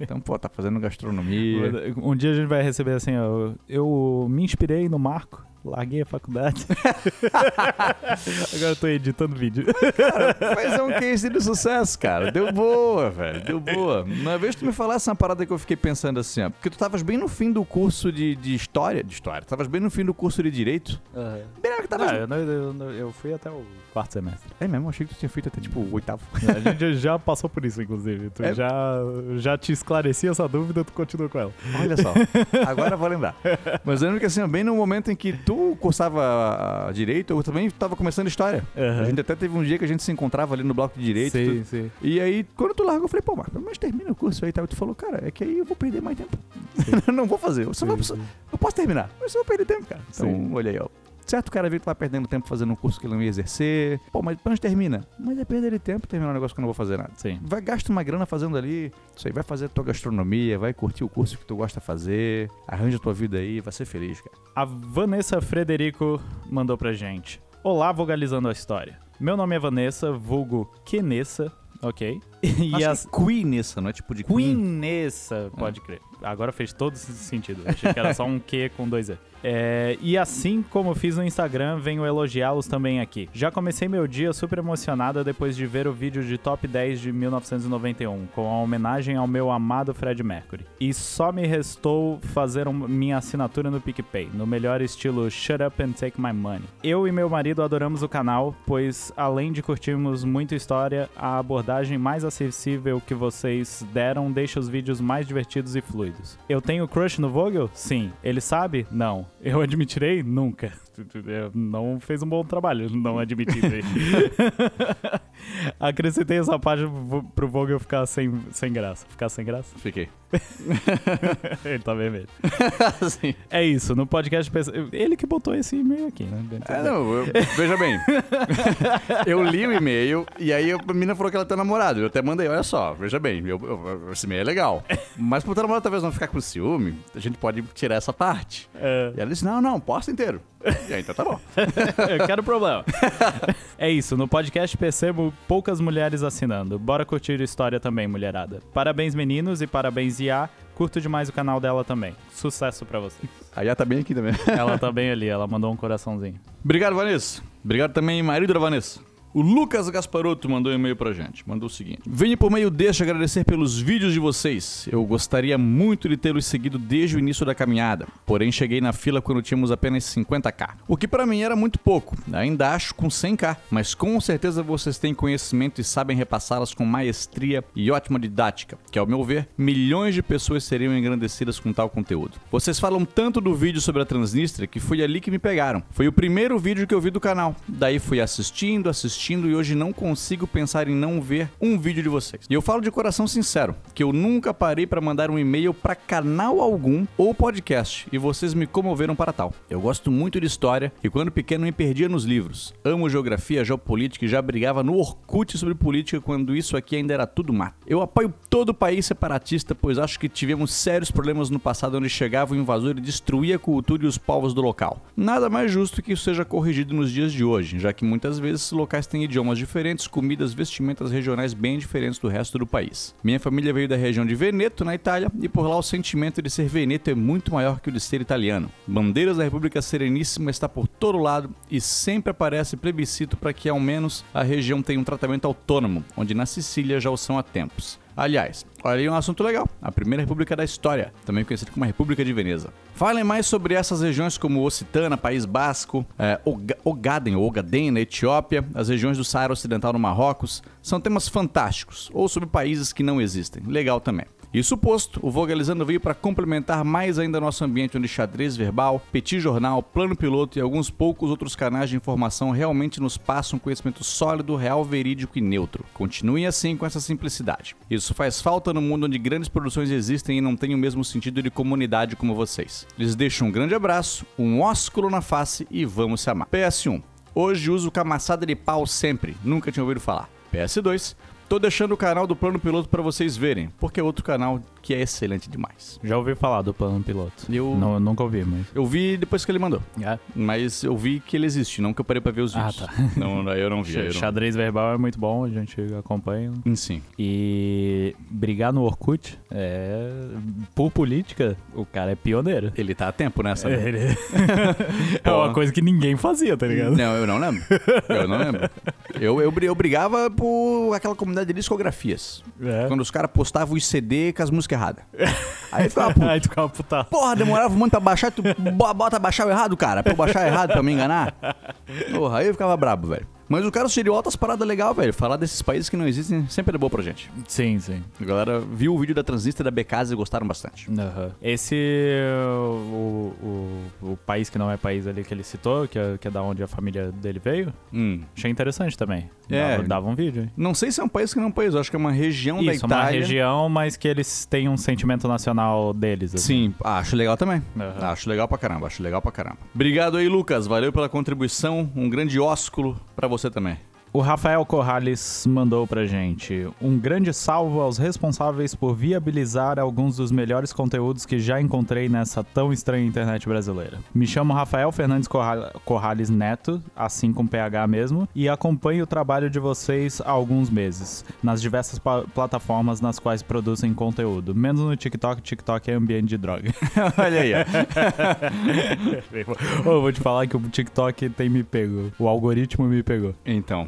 Então, pô, tá fazendo gastronomia. Um dia a gente vai receber assim, ó, eu me inspirei no Marco, larguei a faculdade. Agora eu tô editando vídeo. Mas é um case de sucesso, cara. Deu boa, velho. Deu boa. Uma vez tu me falasse uma parada que eu fiquei pensando assim, ó. Porque tu tavas bem no fim do curso de, de história. De história. Tu tavas bem no fim do curso de direito. Bem na hora que eu, não- eu não- eu fui até o quarto semestre. É mesmo, achei que tu tinha feito até tipo o oitavo. A gente já passou por isso, inclusive. Tu É? já, já te esclareci essa dúvida, tu continua com ela. Olha só. Agora eu vou lembrar. Mas eu lembro que assim, ó, bem no momento em que tu cursava ah, direito, eu também tava começando história. A gente até teve um dia que a gente se encontrava ali no bloco de direito. Sim, sim. E aí, quando tu largou, eu falei, pô, Marco, mas termina o curso aí e tal. Tu falou, cara, é que aí eu vou perder mais tempo. não vou fazer. Eu, só vou, Sim, sim. eu posso terminar, mas eu vou perder tempo, cara. Então, Sim. olha aí, ó. Certo, o cara vê que vai perdendo tempo fazendo um curso que ele não ia exercer. Pô, mas pra onde termina? Mas é perder de tempo terminar um negócio que eu não vou fazer nada. Sim. Vai, gasta uma grana fazendo ali. Isso aí, vai fazer a tua gastronomia, vai curtir o curso que tu gosta de fazer. Arranja a tua vida aí, vai ser feliz, cara. A Vanessa Frederico mandou pra gente. Olá, vogalizando a história. Meu nome é Vanessa, vulgo Kenessa, ok? E Acho as... que Queenessa, não é tipo de Queen. Queenessa, pode crer. Agora fez todo sentido. Achei que era só um Q com dois E. É, e assim como fiz no Instagram, venho elogiá-los também aqui. Já comecei meu dia super emocionada depois de ver o vídeo de Top 10 de 1991, com a homenagem ao meu amado Fred Mercury. E só me restou fazer um- minha assinatura no PicPay, no melhor estilo Shut Up and Take My Money. Eu e meu marido adoramos o canal, pois além de curtirmos muita história, a abordagem mais acessível que vocês deram deixa os vídeos mais divertidos e fluidos. Eu tenho crush no Vogel? Sim. Ele sabe? Não. Eu admitirei? Nunca. Não fez um bom trabalho, não admitir isso aí. Acrescentei essa página pro- Vogel ficar sem, sem graça. Ficar sem graça? Fiquei. Ele tá vermelho. Sim. É isso, no podcast. Ele que botou esse e-mail aqui, né? É, não, eu- veja bem. eu li o e-mail e aí a menina falou que ela tem namorado. Eu até mandei, olha só, veja bem, eu- eu- esse e-mail é legal. Mas pro teu namorado talvez não ficar com ciúme, a gente pode tirar essa parte. É. E ela disse, não, não, posta inteiro. E aí, então tá bom. Eu quero problema. é isso, no podcast percebo poucas mulheres assinando. Bora curtir a história também, mulherada. Parabéns, meninos, e parabéns, Ia. Curto demais o canal dela também. Sucesso pra vocês. Aí ela tá bem aqui também. Ela tá bem ali, ela mandou um coraçãozinho. Obrigado, Vanessa. Obrigado também, marido da Vanessa. O Lucas Gasparotto mandou um e-mail pra gente. Mandou o seguinte: Venho por meio deste agradecer pelos vídeos de vocês. Eu gostaria muito de tê-los seguido desde o início da caminhada. Porém, cheguei na fila quando tínhamos apenas 50k. O que pra mim era muito pouco. Ainda acho com 100k. Mas com certeza vocês têm conhecimento e sabem repassá-las com maestria e ótima didática. Que, ao meu ver, milhões de pessoas seriam engrandecidas com tal conteúdo. Vocês falam tanto do vídeo sobre a Transnistria que foi ali que me pegaram. Foi o primeiro vídeo que eu vi do canal. Daí fui assistindo, assistindo e hoje não consigo pensar em não ver um vídeo de vocês. E eu falo de coração sincero, que eu nunca parei para mandar um e-mail para canal algum ou podcast e vocês me comoveram para tal. Eu gosto muito de história e quando pequeno me perdia nos livros. Amo geografia, geopolítica e já brigava no Orkut sobre política quando isso aqui ainda era tudo mato. Eu apoio todo o país separatista, pois acho que tivemos sérios problemas no passado onde chegava o invasor e destruía a cultura e os povos do local. Nada mais justo que isso seja corrigido nos dias de hoje, já que muitas vezes locais têm idiomas diferentes, comidas, vestimentas regionais bem diferentes do resto do país. Minha família veio da região de Veneto, na Itália, e por lá o sentimento de ser veneto é muito maior que o de ser italiano. Bandeiras da República Sereníssima está por todo lado e sempre aparece plebiscito para que ao menos a região tenha um tratamento autônomo, onde na Sicília já o são há tempos. Aliás, olha aí um assunto legal. A primeira república da história, também conhecida como a República de Veneza. Falem mais sobre essas regiões como Ocitana, País Basco, Oga- Ogaden Ogaden na Etiópia, as regiões do Saara Ocidental no Marrocos. São temas fantásticos. Ou sobre países que não existem. Legal também. Isso posto, o Vogalizando veio para complementar mais ainda nosso ambiente onde xadrez verbal, petit jornal, plano piloto e alguns poucos outros canais de informação realmente nos passam conhecimento sólido, real, verídico e neutro. Continuem assim com essa simplicidade. Isso faz falta no mundo onde grandes produções existem e não têm o mesmo sentido de comunidade como vocês. Lhes deixo um grande abraço, um ósculo na face e vamos se amar. PS1. Hoje uso camaçada de pau sempre, nunca tinha ouvido falar. PS2. Tô deixando o canal do Plano Piloto para vocês verem, porque é outro canal que é excelente demais. Já ouvi falar do plano piloto. Eu- Não, nunca ouvi, mas. Eu vi depois que ele mandou, É. mas eu vi que ele existe, não que eu parei pra ver os Ah, vídeos. tá. Não, eu não vi. Eu não... Xadrez verbal é muito bom, a gente acompanha. Sim. E brigar no Orkut é. Por política, o cara é pioneiro. Ele tá a tempo nessa. né? Ele- é uma coisa que ninguém fazia, tá ligado? Não, eu não lembro. Eu não lembro. Eu, eu, eu brigava por aquela comunidade de discografias. É. Quando os caras postavam os CD com as músicas erradas. Aí ficava puto. Aí tu ficava puta. Porra, demorava muito pra baixar, tu bo- bota baixar o errado, cara. Pra eu baixar errado pra me enganar. Porra, aí eu ficava brabo, velho. Mas o cara sugeriu outras paradas legais, velho. Falar desses países que não existem sempre é bom pra gente. Sim, sim. A galera viu o vídeo da transista e da Becasa e gostaram bastante. Aham. Esse, o, o, o país que não é país ali que ele citou, que é, que é da onde a família dele veio, Hum. achei interessante também. É. Dava, dava um vídeo, hein? Não sei se é um país que não é um país, eu acho que é uma região da Isso, uma Itália. região, mas que eles têm um sentimento nacional deles. assim. Sim, acho legal também. Aham. Acho legal pra caramba, acho legal pra caramba. Obrigado aí, Lucas. Valeu pela contribuição. Um grande ósculo pra você também. O Rafael Corrales mandou pra gente um grande salvo aos responsáveis por viabilizar alguns dos melhores conteúdos que já encontrei nessa tão estranha internet brasileira. Me chamo Rafael Fernandes Corra- Corrales Neto, assim com PH mesmo, e acompanho o trabalho de vocês há alguns meses, nas diversas plataformas nas quais produzem conteúdo, menos no TikTok, TikTok é ambiente de droga. Olha aí, ó. Eu vou te falar que o TikTok tem me pego, o algoritmo me pegou. Então.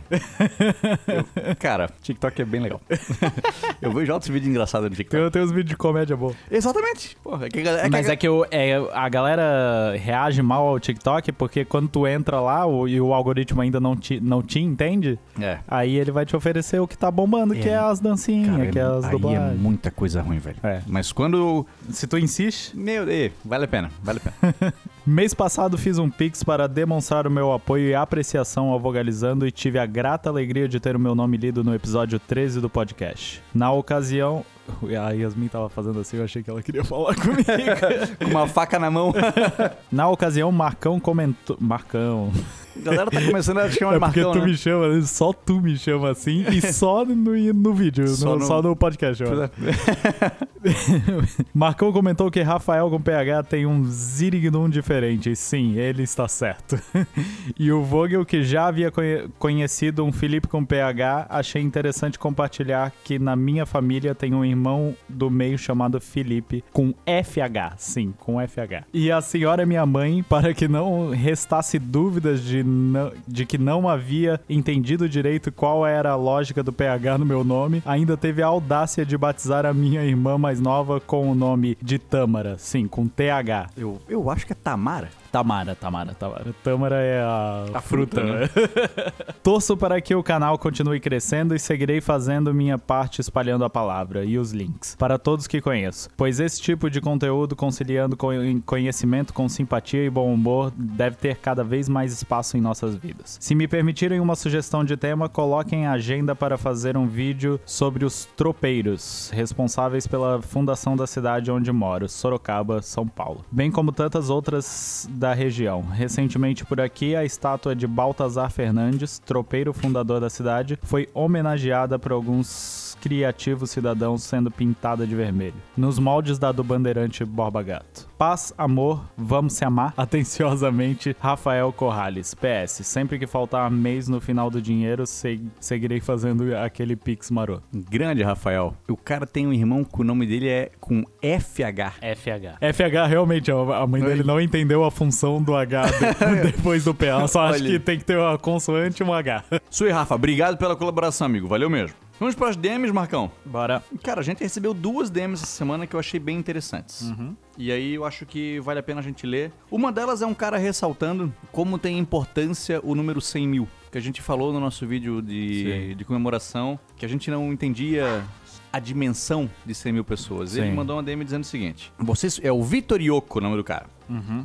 Eu- cara, TikTok é bem legal. eu vejo altos vídeos engraçados no TikTok. Tem, tem uns vídeos de comédia bom. Exatamente. Porra, é que, é que Mas é que o- é, a galera reage mal ao TikTok porque quando tu entra lá o- e o algoritmo ainda não te, não te entende, É. aí ele vai te oferecer o que tá bombando, que É. é as dancinhas, Cara, que é as aí é dublagens. muita coisa ruim, velho. É. Mas quando. Se tu insiste. Meu vale a pena, vale a pena. Mês passado fiz um pix para demonstrar o meu apoio e apreciação ao Vogalizando e tive a grata alegria de ter o meu nome lido no episódio 13 do podcast. Na ocasião... A Yasmin tava fazendo assim, eu achei que ela queria falar comigo. Com uma faca na mão. Na ocasião, Marcão comentou... Marcão... Galera tá começando a te chamar É de porque Marcão, tu né? me chama, só tu me chama assim e só no, no vídeo, Só no- no- só no podcast. Marcão comentou que Rafael com PH tem um zirignum diferente. Sim, ele está certo. e o Vogel, que já havia conhe- conhecido um Felipe com PH, achei interessante compartilhar que na minha família tem um irmão do meio chamado Felipe com FH. Sim, com FH. E a senhora minha mãe, para que não restasse dúvidas de, não- de que não havia entendido direito qual era a lógica do PH no meu nome, ainda teve a audácia de batizar a minha irmã mais nova com o nome de Tâmara. Sim, com TH. Eu, eu acho que é Tamara. Tamara, Tamara, Tamara. Tâmara é a, A fruta, né? Torço para que o canal continue crescendo e seguirei fazendo minha parte espalhando a palavra e os links para todos que conheço, pois esse tipo de conteúdo conciliando co- conhecimento com simpatia e bom humor deve ter cada vez mais espaço em nossas vidas. Se me permitirem uma sugestão de tema, coloquem a agenda para fazer um vídeo sobre os tropeiros, responsáveis pela fundação da cidade onde moro, Sorocaba, São Paulo, bem como tantas outras da região. Recentemente por aqui, a estátua de Baltazar Fernandes, tropeiro fundador da cidade, foi homenageada por alguns criativos cidadãos sendo pintada de vermelho, nos moldes da do bandeirante Borba Gato. Paz, amor, vamos se amar. Atenciosamente, Rafael Corrales. PS, sempre que faltar mês no final do dinheiro, se- seguirei fazendo aquele pix maroto. Grande Rafael. O cara tem um irmão que o nome dele é com FH. FH. FH, realmente, a mãe dele Oi. não entendeu a função do H de- depois do PA. Só acho Olha. que tem que ter uma consoante e um H. Sui Rafa, obrigado pela colaboração, amigo. Valeu mesmo. Vamos para as DMs, Marcão. Bora. Cara, a gente recebeu duas DMs essa semana que eu achei bem interessantes. E aí eu acho que vale a pena a gente ler. Uma delas é um cara ressaltando como tem importância o número 100 mil. Que a gente falou no nosso vídeo de, Sim. de comemoração, que a gente não entendia a dimensão de 100 mil pessoas. Ele Sim. mandou uma DM dizendo o seguinte: Vocês, é o Vitor Yoko o nome do cara.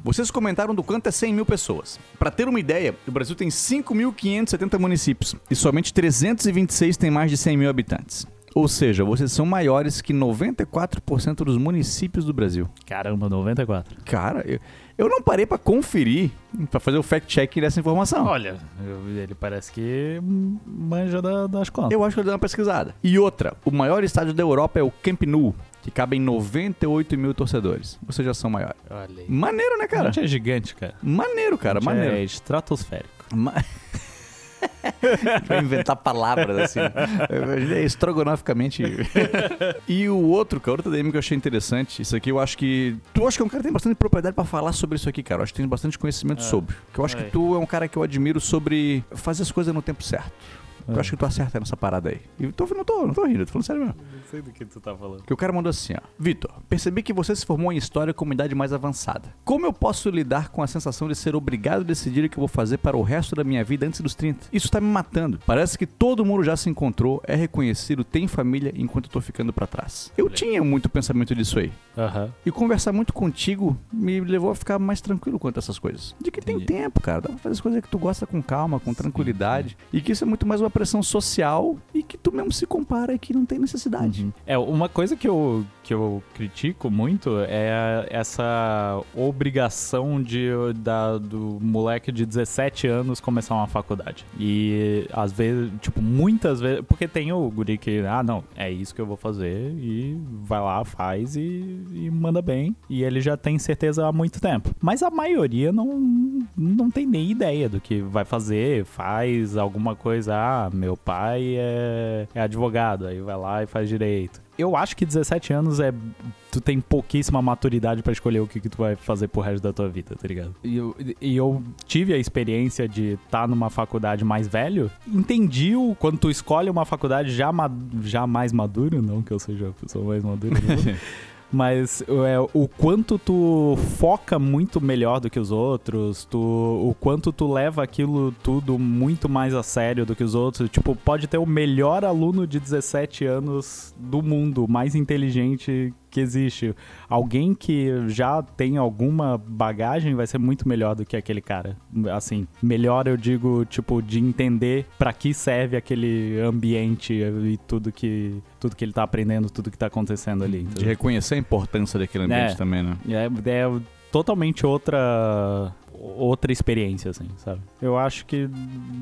Vocês comentaram do quanto é 100 mil pessoas. Pra ter uma ideia, o Brasil tem 5.570 municípios e somente 326 têm mais de 100 mil habitantes. Ou seja, vocês são maiores que 94% dos municípios do Brasil. Caramba, 94. Cara, eu, eu não parei pra conferir, pra fazer o fact-check dessa informação. Olha, eu- ele parece que manja da- das contas. Eu acho que eu dei uma pesquisada. E outra, o maior estádio da Europa é o Camp Nou, que cabe em 98 mil torcedores. Vocês já são maiores. Olha aí. Maneiro, né, Cara, é gigante, cara. Maneiro, cara, Monte maneiro. É estratosférico. Ma... Vai inventar palavras assim. É Estrogonoficamente. e o outro, cara, outro DM que eu achei interessante. Isso aqui eu acho que. Tu acha que é um cara que tem bastante propriedade pra falar sobre isso aqui, cara. Eu acho que tem bastante conhecimento É. sobre. Que eu acho É. que tu é um cara que eu admiro sobre fazer as coisas no tempo certo. Eu acho que tu acerta nessa parada aí. E tô, não tô, não tô rindo, tô falando sério mesmo. Não sei do que tu tá falando. Que o cara mandou assim, ó. Vitor, percebi que você se formou em história com uma idade mais avançada. Como eu posso lidar com a sensação de ser obrigado a decidir o que eu vou fazer para o resto da minha vida antes dos 30? Isso tá me matando. Parece que todo mundo já se encontrou, é reconhecido, tem família, enquanto eu tô ficando para trás. Eu tinha muito pensamento disso aí. Aham. E conversar muito contigo me levou a ficar mais tranquilo quanto a essas coisas. De que tem Entendi. tempo, cara. Dá pra fazer as coisas que tu gosta com calma, com tranquilidade. E que isso é muito mais uma pressão social e que tu mesmo se compara e que não tem necessidade. É, uma coisa que eu, que eu critico muito é essa obrigação de, da, do moleque de 17 anos começar uma faculdade. E às vezes, tipo, muitas vezes. Porque tem o guri que, ah, não, é isso que eu vou fazer e vai lá, faz e, e manda bem. E ele já tem certeza há muito tempo. Mas a maioria não, não tem nem ideia do que vai fazer, faz alguma coisa. Ah, meu pai é, é advogado, aí vai lá e faz direito. Eu acho que 17 anos é. Tu tem pouquíssima maturidade pra escolher o que, que tu vai fazer pro resto da tua vida, tá ligado? E eu, e eu tive a experiência de estar numa faculdade mais velho. Entendi o quando tu escolhe uma faculdade já, já mais maduro, não que eu seja a pessoa mais madura. Mas é, o quanto tu foca muito melhor do que os outros, tu, o quanto tu leva aquilo tudo muito mais a sério do que os outros. Tipo, pode ter o melhor aluno de 17 anos do mundo, mais inteligente que existe. Alguém que já tem alguma bagagem vai ser muito melhor do que aquele cara. Assim, melhor eu digo, tipo, de entender pra que serve aquele ambiente e tudo que tudo que ele tá aprendendo, tudo que tá acontecendo ali. De entendeu? reconhecer a importância daquele ambiente É. também, né? É, é totalmente outra outra experiência, assim, sabe? Eu acho que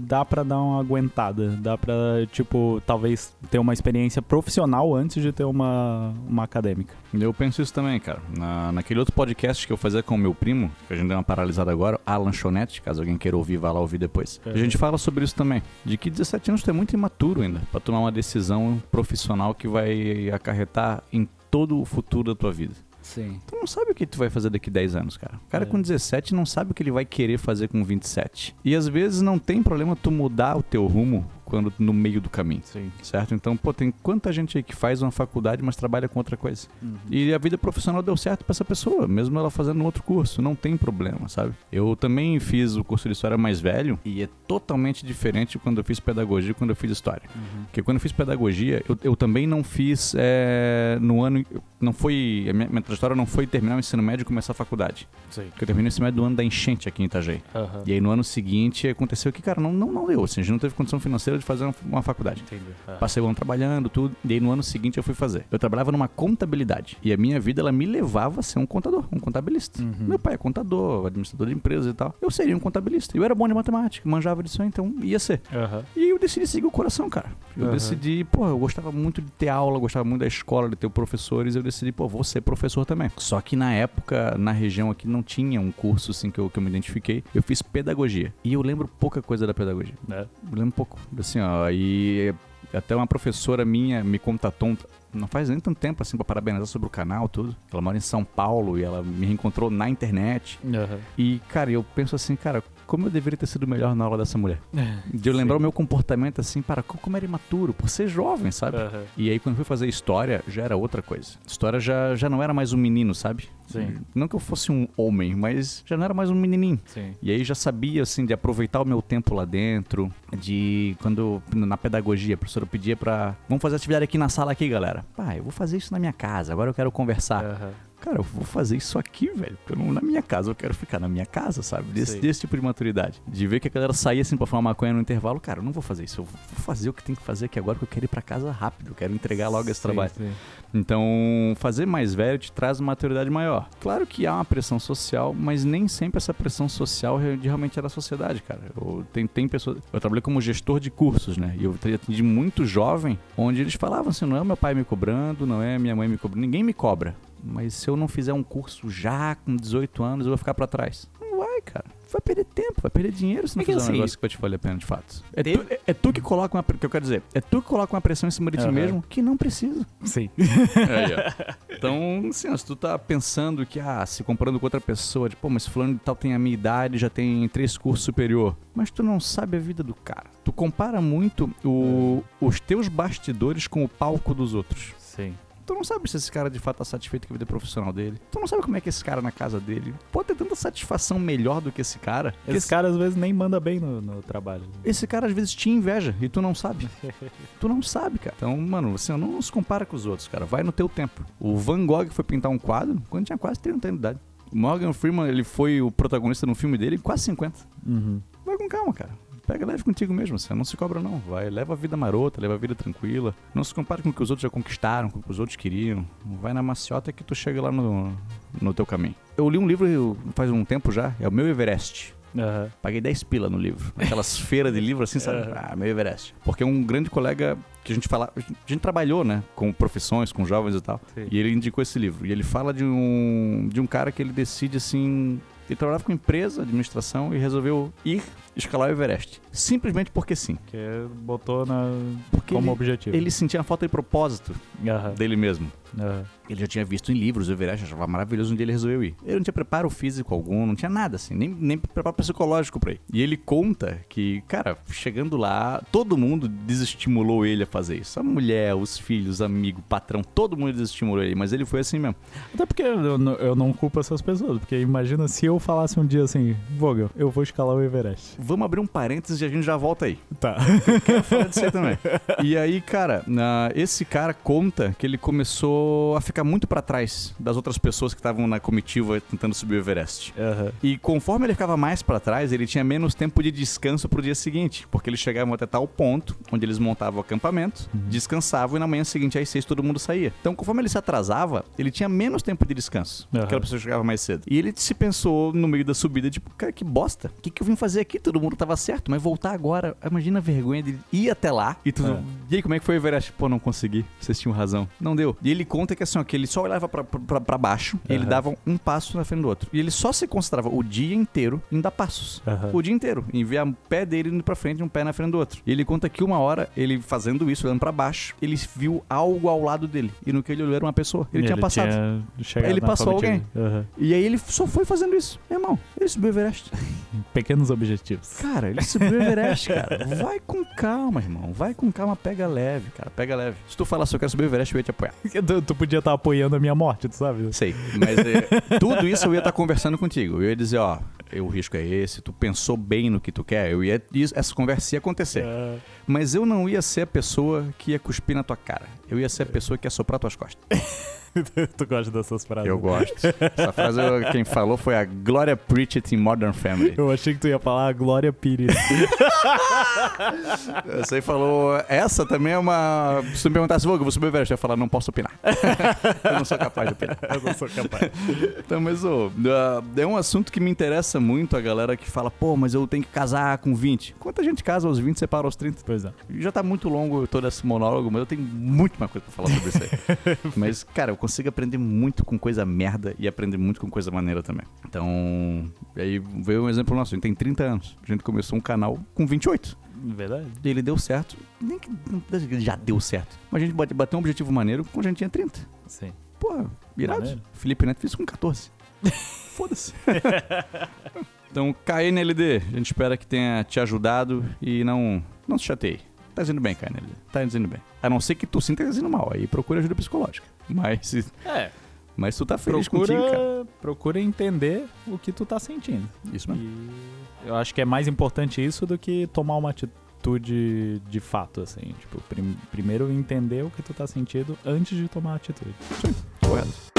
dá pra dar uma aguentada, dá pra, tipo, talvez ter uma experiência profissional antes de ter uma, uma acadêmica. Eu penso isso também, cara. Na, naquele outro podcast que eu fazia com o meu primo, que a gente deu uma paralisada agora, a Lanchonete, caso alguém queira ouvir, vá lá ouvir depois. É. A gente fala sobre isso também. De que 17 anos tu é muito imaturo ainda, pra tomar uma decisão profissional que vai acarretar em todo o futuro da tua vida. Sim. Tu não sabe o que tu vai fazer daqui 10 anos, cara. O cara É. com 17 não sabe o que ele vai querer fazer com 27. E às vezes não tem problema tu mudar o teu rumo quando no meio do caminho. Sim. Certo? Então, pô, tem quanta gente aí que faz uma faculdade, mas trabalha com outra coisa. Uhum. E a vida profissional deu certo pra essa pessoa, mesmo ela fazendo um outro curso, não tem problema, sabe? Eu também fiz o curso de história mais velho e é totalmente diferente quando eu fiz pedagogia e quando eu fiz história. Uhum. Porque quando eu fiz pedagogia, eu, eu também não fiz é, no ano. Não foi. A minha, minha trajetória não foi terminar o ensino médio e começar a faculdade. Sim. Porque eu terminei o ensino médio do ano da enchente aqui em Itajaí. Aham. E aí no ano seguinte aconteceu que, cara, não, não, não deu. Assim, a gente não teve condição financeira de fazer uma, faculdade. Entendi. Aham. Passei o ano trabalhando, tudo. E aí no ano seguinte eu fui fazer. Eu trabalhava numa contabilidade. E a minha vida, ela me levava a ser um contador, um contabilista. Uhum. Meu pai é contador, administrador de empresas e tal. Eu seria um contabilista. Eu era bom de matemática, manjava disso, então ia ser. Aham. E eu decidi seguir o coração, cara. Eu Aham. decidi, pô, eu gostava muito de ter aula, eu gostava muito da escola, de ter professores. Eu decidi, pô, vou ser professor também. Só que na época, na região aqui, não tinha um curso assim que eu, que eu me identifiquei. Eu fiz pedagogia. E eu lembro pouca coisa da pedagogia. É. Eu lembro pouco. Assim, ó, e até uma professora minha me contatou não faz nem tanto tempo assim pra parabenizar sobre o canal tudo. Ela mora em São Paulo e ela me reencontrou na internet. Aham. E, cara, eu penso assim, cara, como eu deveria ter sido melhor na aula dessa mulher. De eu lembrar o meu comportamento assim, para co- como era imaturo, por ser jovem, sabe? Aham. E aí quando eu fui fazer história, já era outra coisa. História já, já não era mais um menino, sabe? Sim. Não que eu fosse um homem, mas já não era mais um menininho. Sim. E aí já sabia, assim, de aproveitar o meu tempo lá dentro, de quando na pedagogia, a professora pedia pra. Vamos fazer atividade aqui na sala aqui, galera. Pá, eu vou fazer isso na minha casa, agora eu quero conversar. Aham. Cara, eu vou fazer isso aqui, velho. Porque eu não, na minha casa, eu quero ficar na minha casa, sabe? Desse, desse tipo de maturidade. De ver que a galera saía assim pra fumar maconha no intervalo, cara, eu não vou fazer isso. Eu vou fazer o que tem que fazer aqui agora, que eu quero ir pra casa rápido. Eu quero entregar logo esse Sim, trabalho. sim. Então, fazer mais velho te traz uma maturidade maior. Claro que há uma pressão social, mas nem sempre essa pressão social re- realmente é da sociedade, cara. Eu, tem, tem pessoas. Eu trabalhei como gestor de cursos, né? E eu atendi muito jovem, onde eles falavam assim: não é meu pai me cobrando, não é minha mãe me cobrando, ninguém me cobra. Mas se eu não fizer um curso já com 18 anos, eu vou ficar pra trás. Não vai, cara. Vai perder tempo, vai perder dinheiro se não É fizer assim, um negócio que vai te valer a pena de fato. É, tu, é, é tu que coloca uma. que eu quero dizer, é tu que coloca uma pressão em cima de ti Aham. mesmo que não precisa. Sim. Então, assim, ó, se tu tá pensando que, ah, se comparando com outra pessoa, tipo, pô, mas fulano de tal tem a minha idade, já tem três cursos superior. Mas tu não sabe a vida do cara. Tu compara muito o- os teus bastidores com o palco dos outros. Sim. Tu não sabe se esse cara de fato tá satisfeito com a vida profissional dele. Tu não sabe como é que esse cara na casa dele pode ter tanta satisfação melhor do que esse cara. que Esse cara às vezes nem manda bem no, no trabalho. esse cara às vezes te inveja e tu não sabe. tu não sabe, cara. Então, mano, você não se compara com os outros, cara. Vai no teu tempo. O Van Gogh foi pintar um quadro quando tinha quase 30 anos de idade. O Morgan Freeman, ele foi o protagonista no filme dele quase 50. Uhum. Vai com calma, cara. Pega leve contigo mesmo, você não se cobra não. Vai, leva a vida marota, leva a vida tranquila. Não se compare com o que os outros já conquistaram, com o que os outros queriam. Vai na maciota que tu chega lá no, no teu caminho. Eu li um livro faz um tempo já, é o meu Everest. Aham. Paguei 10 pila no livro. Aquelas feiras de livro assim, sabe? Aham. Ah, meu Everest. Porque um grande colega que a gente fala. A gente trabalhou, né? Com profissões, com jovens e tal. Sim. E ele indicou esse livro. E ele fala de um, de um cara que ele decide assim. Ele trabalhava com empresa, administração, e resolveu ir escalar o Everest. Simplesmente porque sim. Que botou na, Porque como ele, objetivo. ele sentia a falta de propósito Aham. dele mesmo. Aham. Ele já tinha visto em livros o Everest, achava maravilhoso, um dia ele resolveu ir. Ele não tinha preparo físico algum, não tinha nada assim, nem, nem preparo psicológico pra ir. E ele conta que, cara, chegando lá, todo mundo desestimulou ele a fazer isso. A mulher, os filhos, amigo, patrão, todo mundo desestimulou ele, mas ele foi assim mesmo. Até porque eu, eu não culpo essas pessoas, porque imagina se eu falasse um dia assim, Vogel, eu vou escalar o Everest. Vamos abrir um parênteses e a gente já volta aí. Tá. Quero falar disso aí também. E aí, cara, esse cara conta que ele começou a ficar muito pra trás das outras pessoas que estavam na comitiva tentando subir o Everest. Aham. E conforme ele ficava mais pra trás, ele tinha menos tempo de descanso pro dia seguinte, porque eles chegavam até tal ponto onde eles montavam o acampamento, descansavam e na manhã seguinte às seis todo mundo saía. Então, conforme ele se atrasava, ele tinha menos tempo de descanso. Aham. Aquela pessoa chegava mais cedo. E ele se pensou no meio da subida, tipo, cara, que bosta. O que, que eu vim fazer aqui? Todo mundo tava certo, mas voltar agora, imagina a vergonha de ir até lá e tudo. É. E aí, como é que foi o Everest? Pô, não consegui. Vocês tinham razão. Não deu. E ele conta que assim, ó, que ele só olhava pra, pra, pra baixo e ele dava um passo na frente do outro. E ele só se concentrava o dia inteiro em dar passos. Aham. O dia inteiro. Em ver o pé dele indo pra frente e um pé na frente do outro. E ele conta que uma hora, ele fazendo isso, olhando pra baixo, ele viu algo ao lado dele. E no que ele olhou era uma pessoa. Ele, tinha passado. tinha Ele passou comitiva. Aham. E aí ele só foi fazendo isso. Meu irmão, ele subiu o Everest. Pequenos objetivos. Cara, ele subiu o Everest, cara. Vai com calma, irmão. Vai com calma, pega leve, cara. Pega leve. Se tu falar se eu quero subir o Everest, eu ia te apoiar. Tu, tu podia estar apoiando a minha morte, tu sabe? Sei. Mas é, tudo isso eu ia estar conversando contigo. Eu ia dizer, ó, o risco é esse, tu pensou bem no que tu quer. Eu ia. Essa conversa ia acontecer. Ah, Mas eu não ia ser a pessoa que ia cuspir na tua cara. Eu ia ser a pessoa que ia soprar tuas costas. tu gosta dessas frases? Eu gosto. Essa frase quem falou foi a Gloria Pritchett em Modern Family. Eu achei que tu ia falar a Glória Pires. Você falou. Essa também é uma. Se tu me perguntasse, vou subir o eu ia falar, não posso opinar. eu não sou capaz de opinar. eu não sou capaz. Então, mas, ah, é um assunto que me interessa muito a galera que fala, pô, mas eu tenho que casar com 20. Quanta gente casa aos 20 e separa aos 30? Pois é. Já tá muito longo todo esse monólogo, mas eu tenho muito mais coisa pra falar sobre isso aí. mas, cara, eu consigo aprender muito com coisa merda e aprender muito com coisa maneira também. Então, aí veio um exemplo nosso. A gente tem 30 anos. A gente começou um canal com 28. Verdade. E ele deu certo. Nem que já deu certo. Mas a gente bate- bateu um objetivo maneiro quando a gente tinha 30. Sim. Porra, irado. Maneiro. Felipe Neto fez com 14. Foda-se. então, KNLD, a gente espera que tenha te ajudado e não, não se chateie. Tá dizendo bem, KNLD. Tá dizendo bem. A não ser que tu sinta dizendo mal, aí procura ajuda psicológica. Mas, É, mas tu tá feliz procura, contigo, cara. procura entender o que tu tá sentindo. Isso mesmo. E eu acho que é mais importante isso do que tomar uma atitude de fato, assim. Tipo, prim- primeiro entender o que tu tá sentindo antes de tomar a atitude. Correto.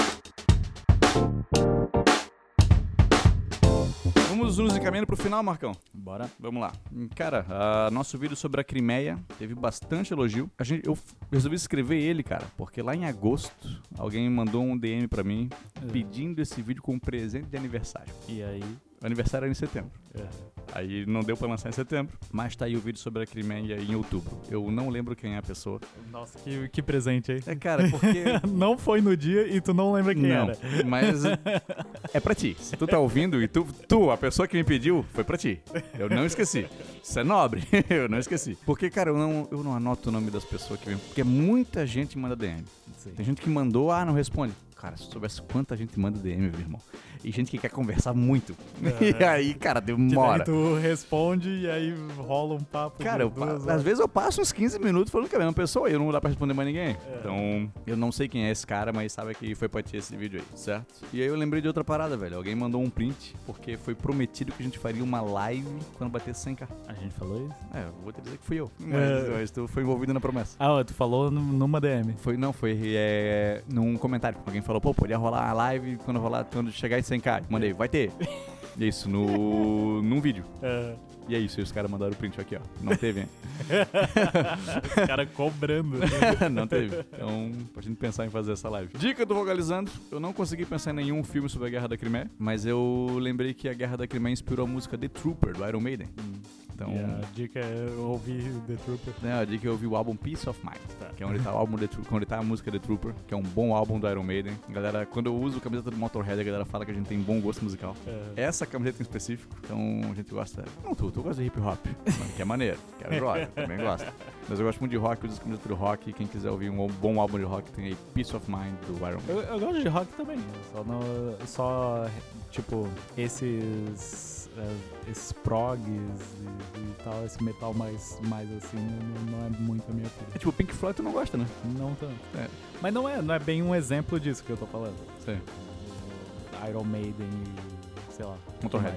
Vamos nos encaminhando pro final, Marcão. Bora. Vamos lá. Cara, nosso vídeo sobre a Crimeia teve bastante elogio. A gente, eu resolvi escrever ele, cara, porque lá em agosto alguém mandou um DM pra mim É. pedindo esse vídeo como presente de aniversário. E aí. O aniversário era em setembro. é. Aí não deu pra lançar em setembro, mas tá aí o vídeo sobre a Crimeia em outubro. Eu não lembro quem é a pessoa. Nossa, que, que presente aí. É, cara, porque... não foi no dia e tu não lembra quem não, era. mas é pra ti. Se tu tá ouvindo e tu, tu, a pessoa que me pediu, foi pra ti. Eu não esqueci. Isso é nobre. eu não esqueci. Porque, cara, eu não, eu não anoto o nome das pessoas que vêm. Porque muita gente manda DM. Sim. Tem gente que mandou, ah, não responde. Cara, se eu soubesse quanta gente manda DM, meu irmão. E gente que quer conversar muito. E aí, cara, Que demora. daí tu responde e aí rola um papo. Cara, de eu, duas pa- horas. às vezes eu passo uns 15 minutos falando com a mesma pessoa e não dá pra responder mais ninguém. É. Então, eu não sei quem é esse cara, mas sabe que foi pra ti esse vídeo aí, certo? E aí eu lembrei de outra parada, velho. Alguém mandou um print, porque foi prometido que a gente faria uma live quando bater 100k. A gente falou isso? É, eu vou te dizer que fui eu. Mas, É. mas tu foi envolvido na promessa. Ah, tu falou nu- numa DM. Foi, não, foi é, num comentário. Alguém falou, pô, podia rolar a live quando rolar, quando chegar em 100k. Mandei, vai ter. Isso, no, num vídeo. É, E é isso, e os caras mandaram o print aqui, ó. Não teve, hein? os caras cobrando. não teve. Então, pra gente pensar em fazer essa live. Dica do Vogalizando. Eu não consegui pensar em nenhum filme sobre a Guerra da Crimeia, mas eu lembrei que a Guerra da Crimeia inspirou a música The Trooper, do Iron Maiden. Então, E a dica é ouvir The Trooper. né, a dica é ouvir o álbum Peace of Mind, Tá. que é onde tá, o álbum The Tro- onde tá a música The Trooper, que é um bom álbum do Iron Maiden. Galera, quando eu uso a camiseta do Motorhead, a galera fala que a gente tem bom gosto musical. É. Essa camiseta em específico, então a gente gosta. Não tu, tu gosta de hip hop, que é maneiro, que é joia, também gosto. Mas eu gosto muito de rock, uso as camisetas do rock. Quem quiser ouvir um bom álbum de rock, tem aí Peace of Mind do Iron Maiden. Eu, eu gosto de rock também. Só, no, só tipo, esses. É, esses progs e, e tal, esse metal mais, mais assim, não, não é muito a minha É filha. tipo Pink Floyd, tu não gosta, né? Não tanto. É. Mas não é, não é bem um exemplo disso que eu tô falando. Sim. Iron Maiden e. sei lá. Motorhead.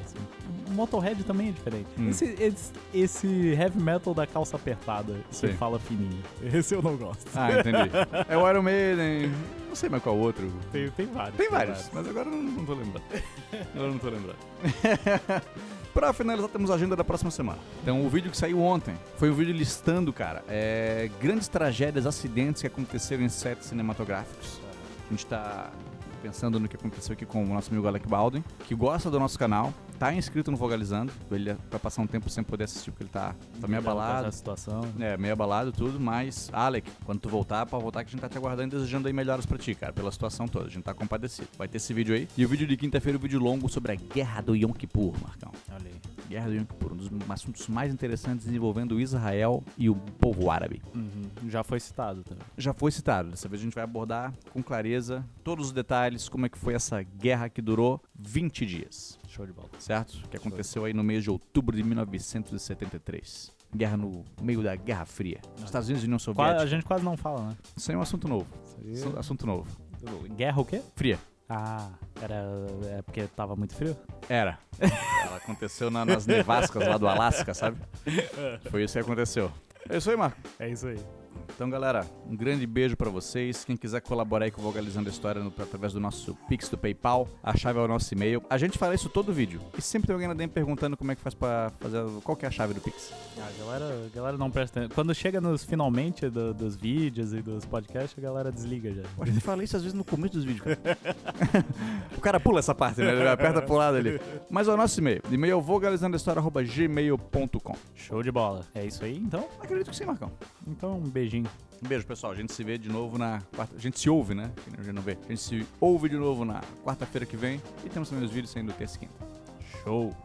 Motorhead também é diferente. Hum. Esse, esse, esse heavy metal da calça apertada que Sim. fala fininho. Esse eu não gosto. Ah, entendi. é o Iron Maiden, não sei mais qual outro. Tem, tem vários. Tem vários, mas agora eu não, não tô lembrando. Agora eu não tô lembrando. pra finalizar, temos a agenda da próxima semana. Então, o vídeo que saiu ontem foi um vídeo listando, cara, é, grandes tragédias, acidentes que aconteceram em sets cinematográficos. A gente tá pensando no que aconteceu aqui com o nosso amigo Alec Baldwin, que gosta do nosso canal, tá inscrito no Vogalizando. Ele vai passar um tempo sem poder assistir porque ele tá, tá meio abalado. A situação. É, meio abalado tudo, mas, Alec, quando tu voltar, pode voltar que a gente tá te aguardando e desejando aí melhoras pra ti, cara, pela situação toda. A gente tá compadecido. Vai ter esse vídeo aí. E o vídeo de quinta-feira, o vídeo longo sobre a Guerra do Yom Kippur, Marcão. Olha aí. Guerra do Yom Kippur, um dos assuntos mais interessantes envolvendo Israel e o povo árabe. Uhum. Já foi citado também. Já foi citado, dessa vez a gente vai abordar com clareza todos os detalhes, como é que foi essa guerra que durou 20 dias Show de bola. certo? Que aconteceu aí no mês de outubro de 1973. Guerra no meio da Guerra Fria. Estados Unidos e União Qua- a Soviética. gente quase não fala, né? Isso aí é um assunto novo. Isso Assu- Assunto novo. Guerra o quê? Fria. Ah, era é porque tava muito frio? Era. Ela aconteceu na- nas nevascas lá do Alasca, sabe? Foi isso que aconteceu. É isso aí, Marco. É isso aí. Então, galera, um grande beijo pra vocês. Quem quiser colaborar aí com o Vogalizando a História no- através do nosso Pix do PayPal, a chave é o nosso e-mail. A gente fala isso todo vídeo. E sempre tem alguém na DM perguntando como é que faz pra fazer. Qual que é a chave do Pix. A galera, a galera não presta atenção. Quando chega nos finalmente do- dos vídeos e dos podcasts, a galera desliga já. A gente fala isso às vezes no começo dos vídeos, cara. o cara pula essa parte, né? Ele aperta pro lado ali. Mas é o nosso e-mail. E-mail é vogalizandohistoria.gmail.com. Show de bola. É isso aí, então? Acredito que sim, Marcão. Então, um beijinho. Um beijo, pessoal. A gente se vê de novo na quarta. A gente se ouve, né? A gente não vê. A gente se ouve de novo na quarta-feira que vem. E temos também os vídeos saindo terça e quinta. Show!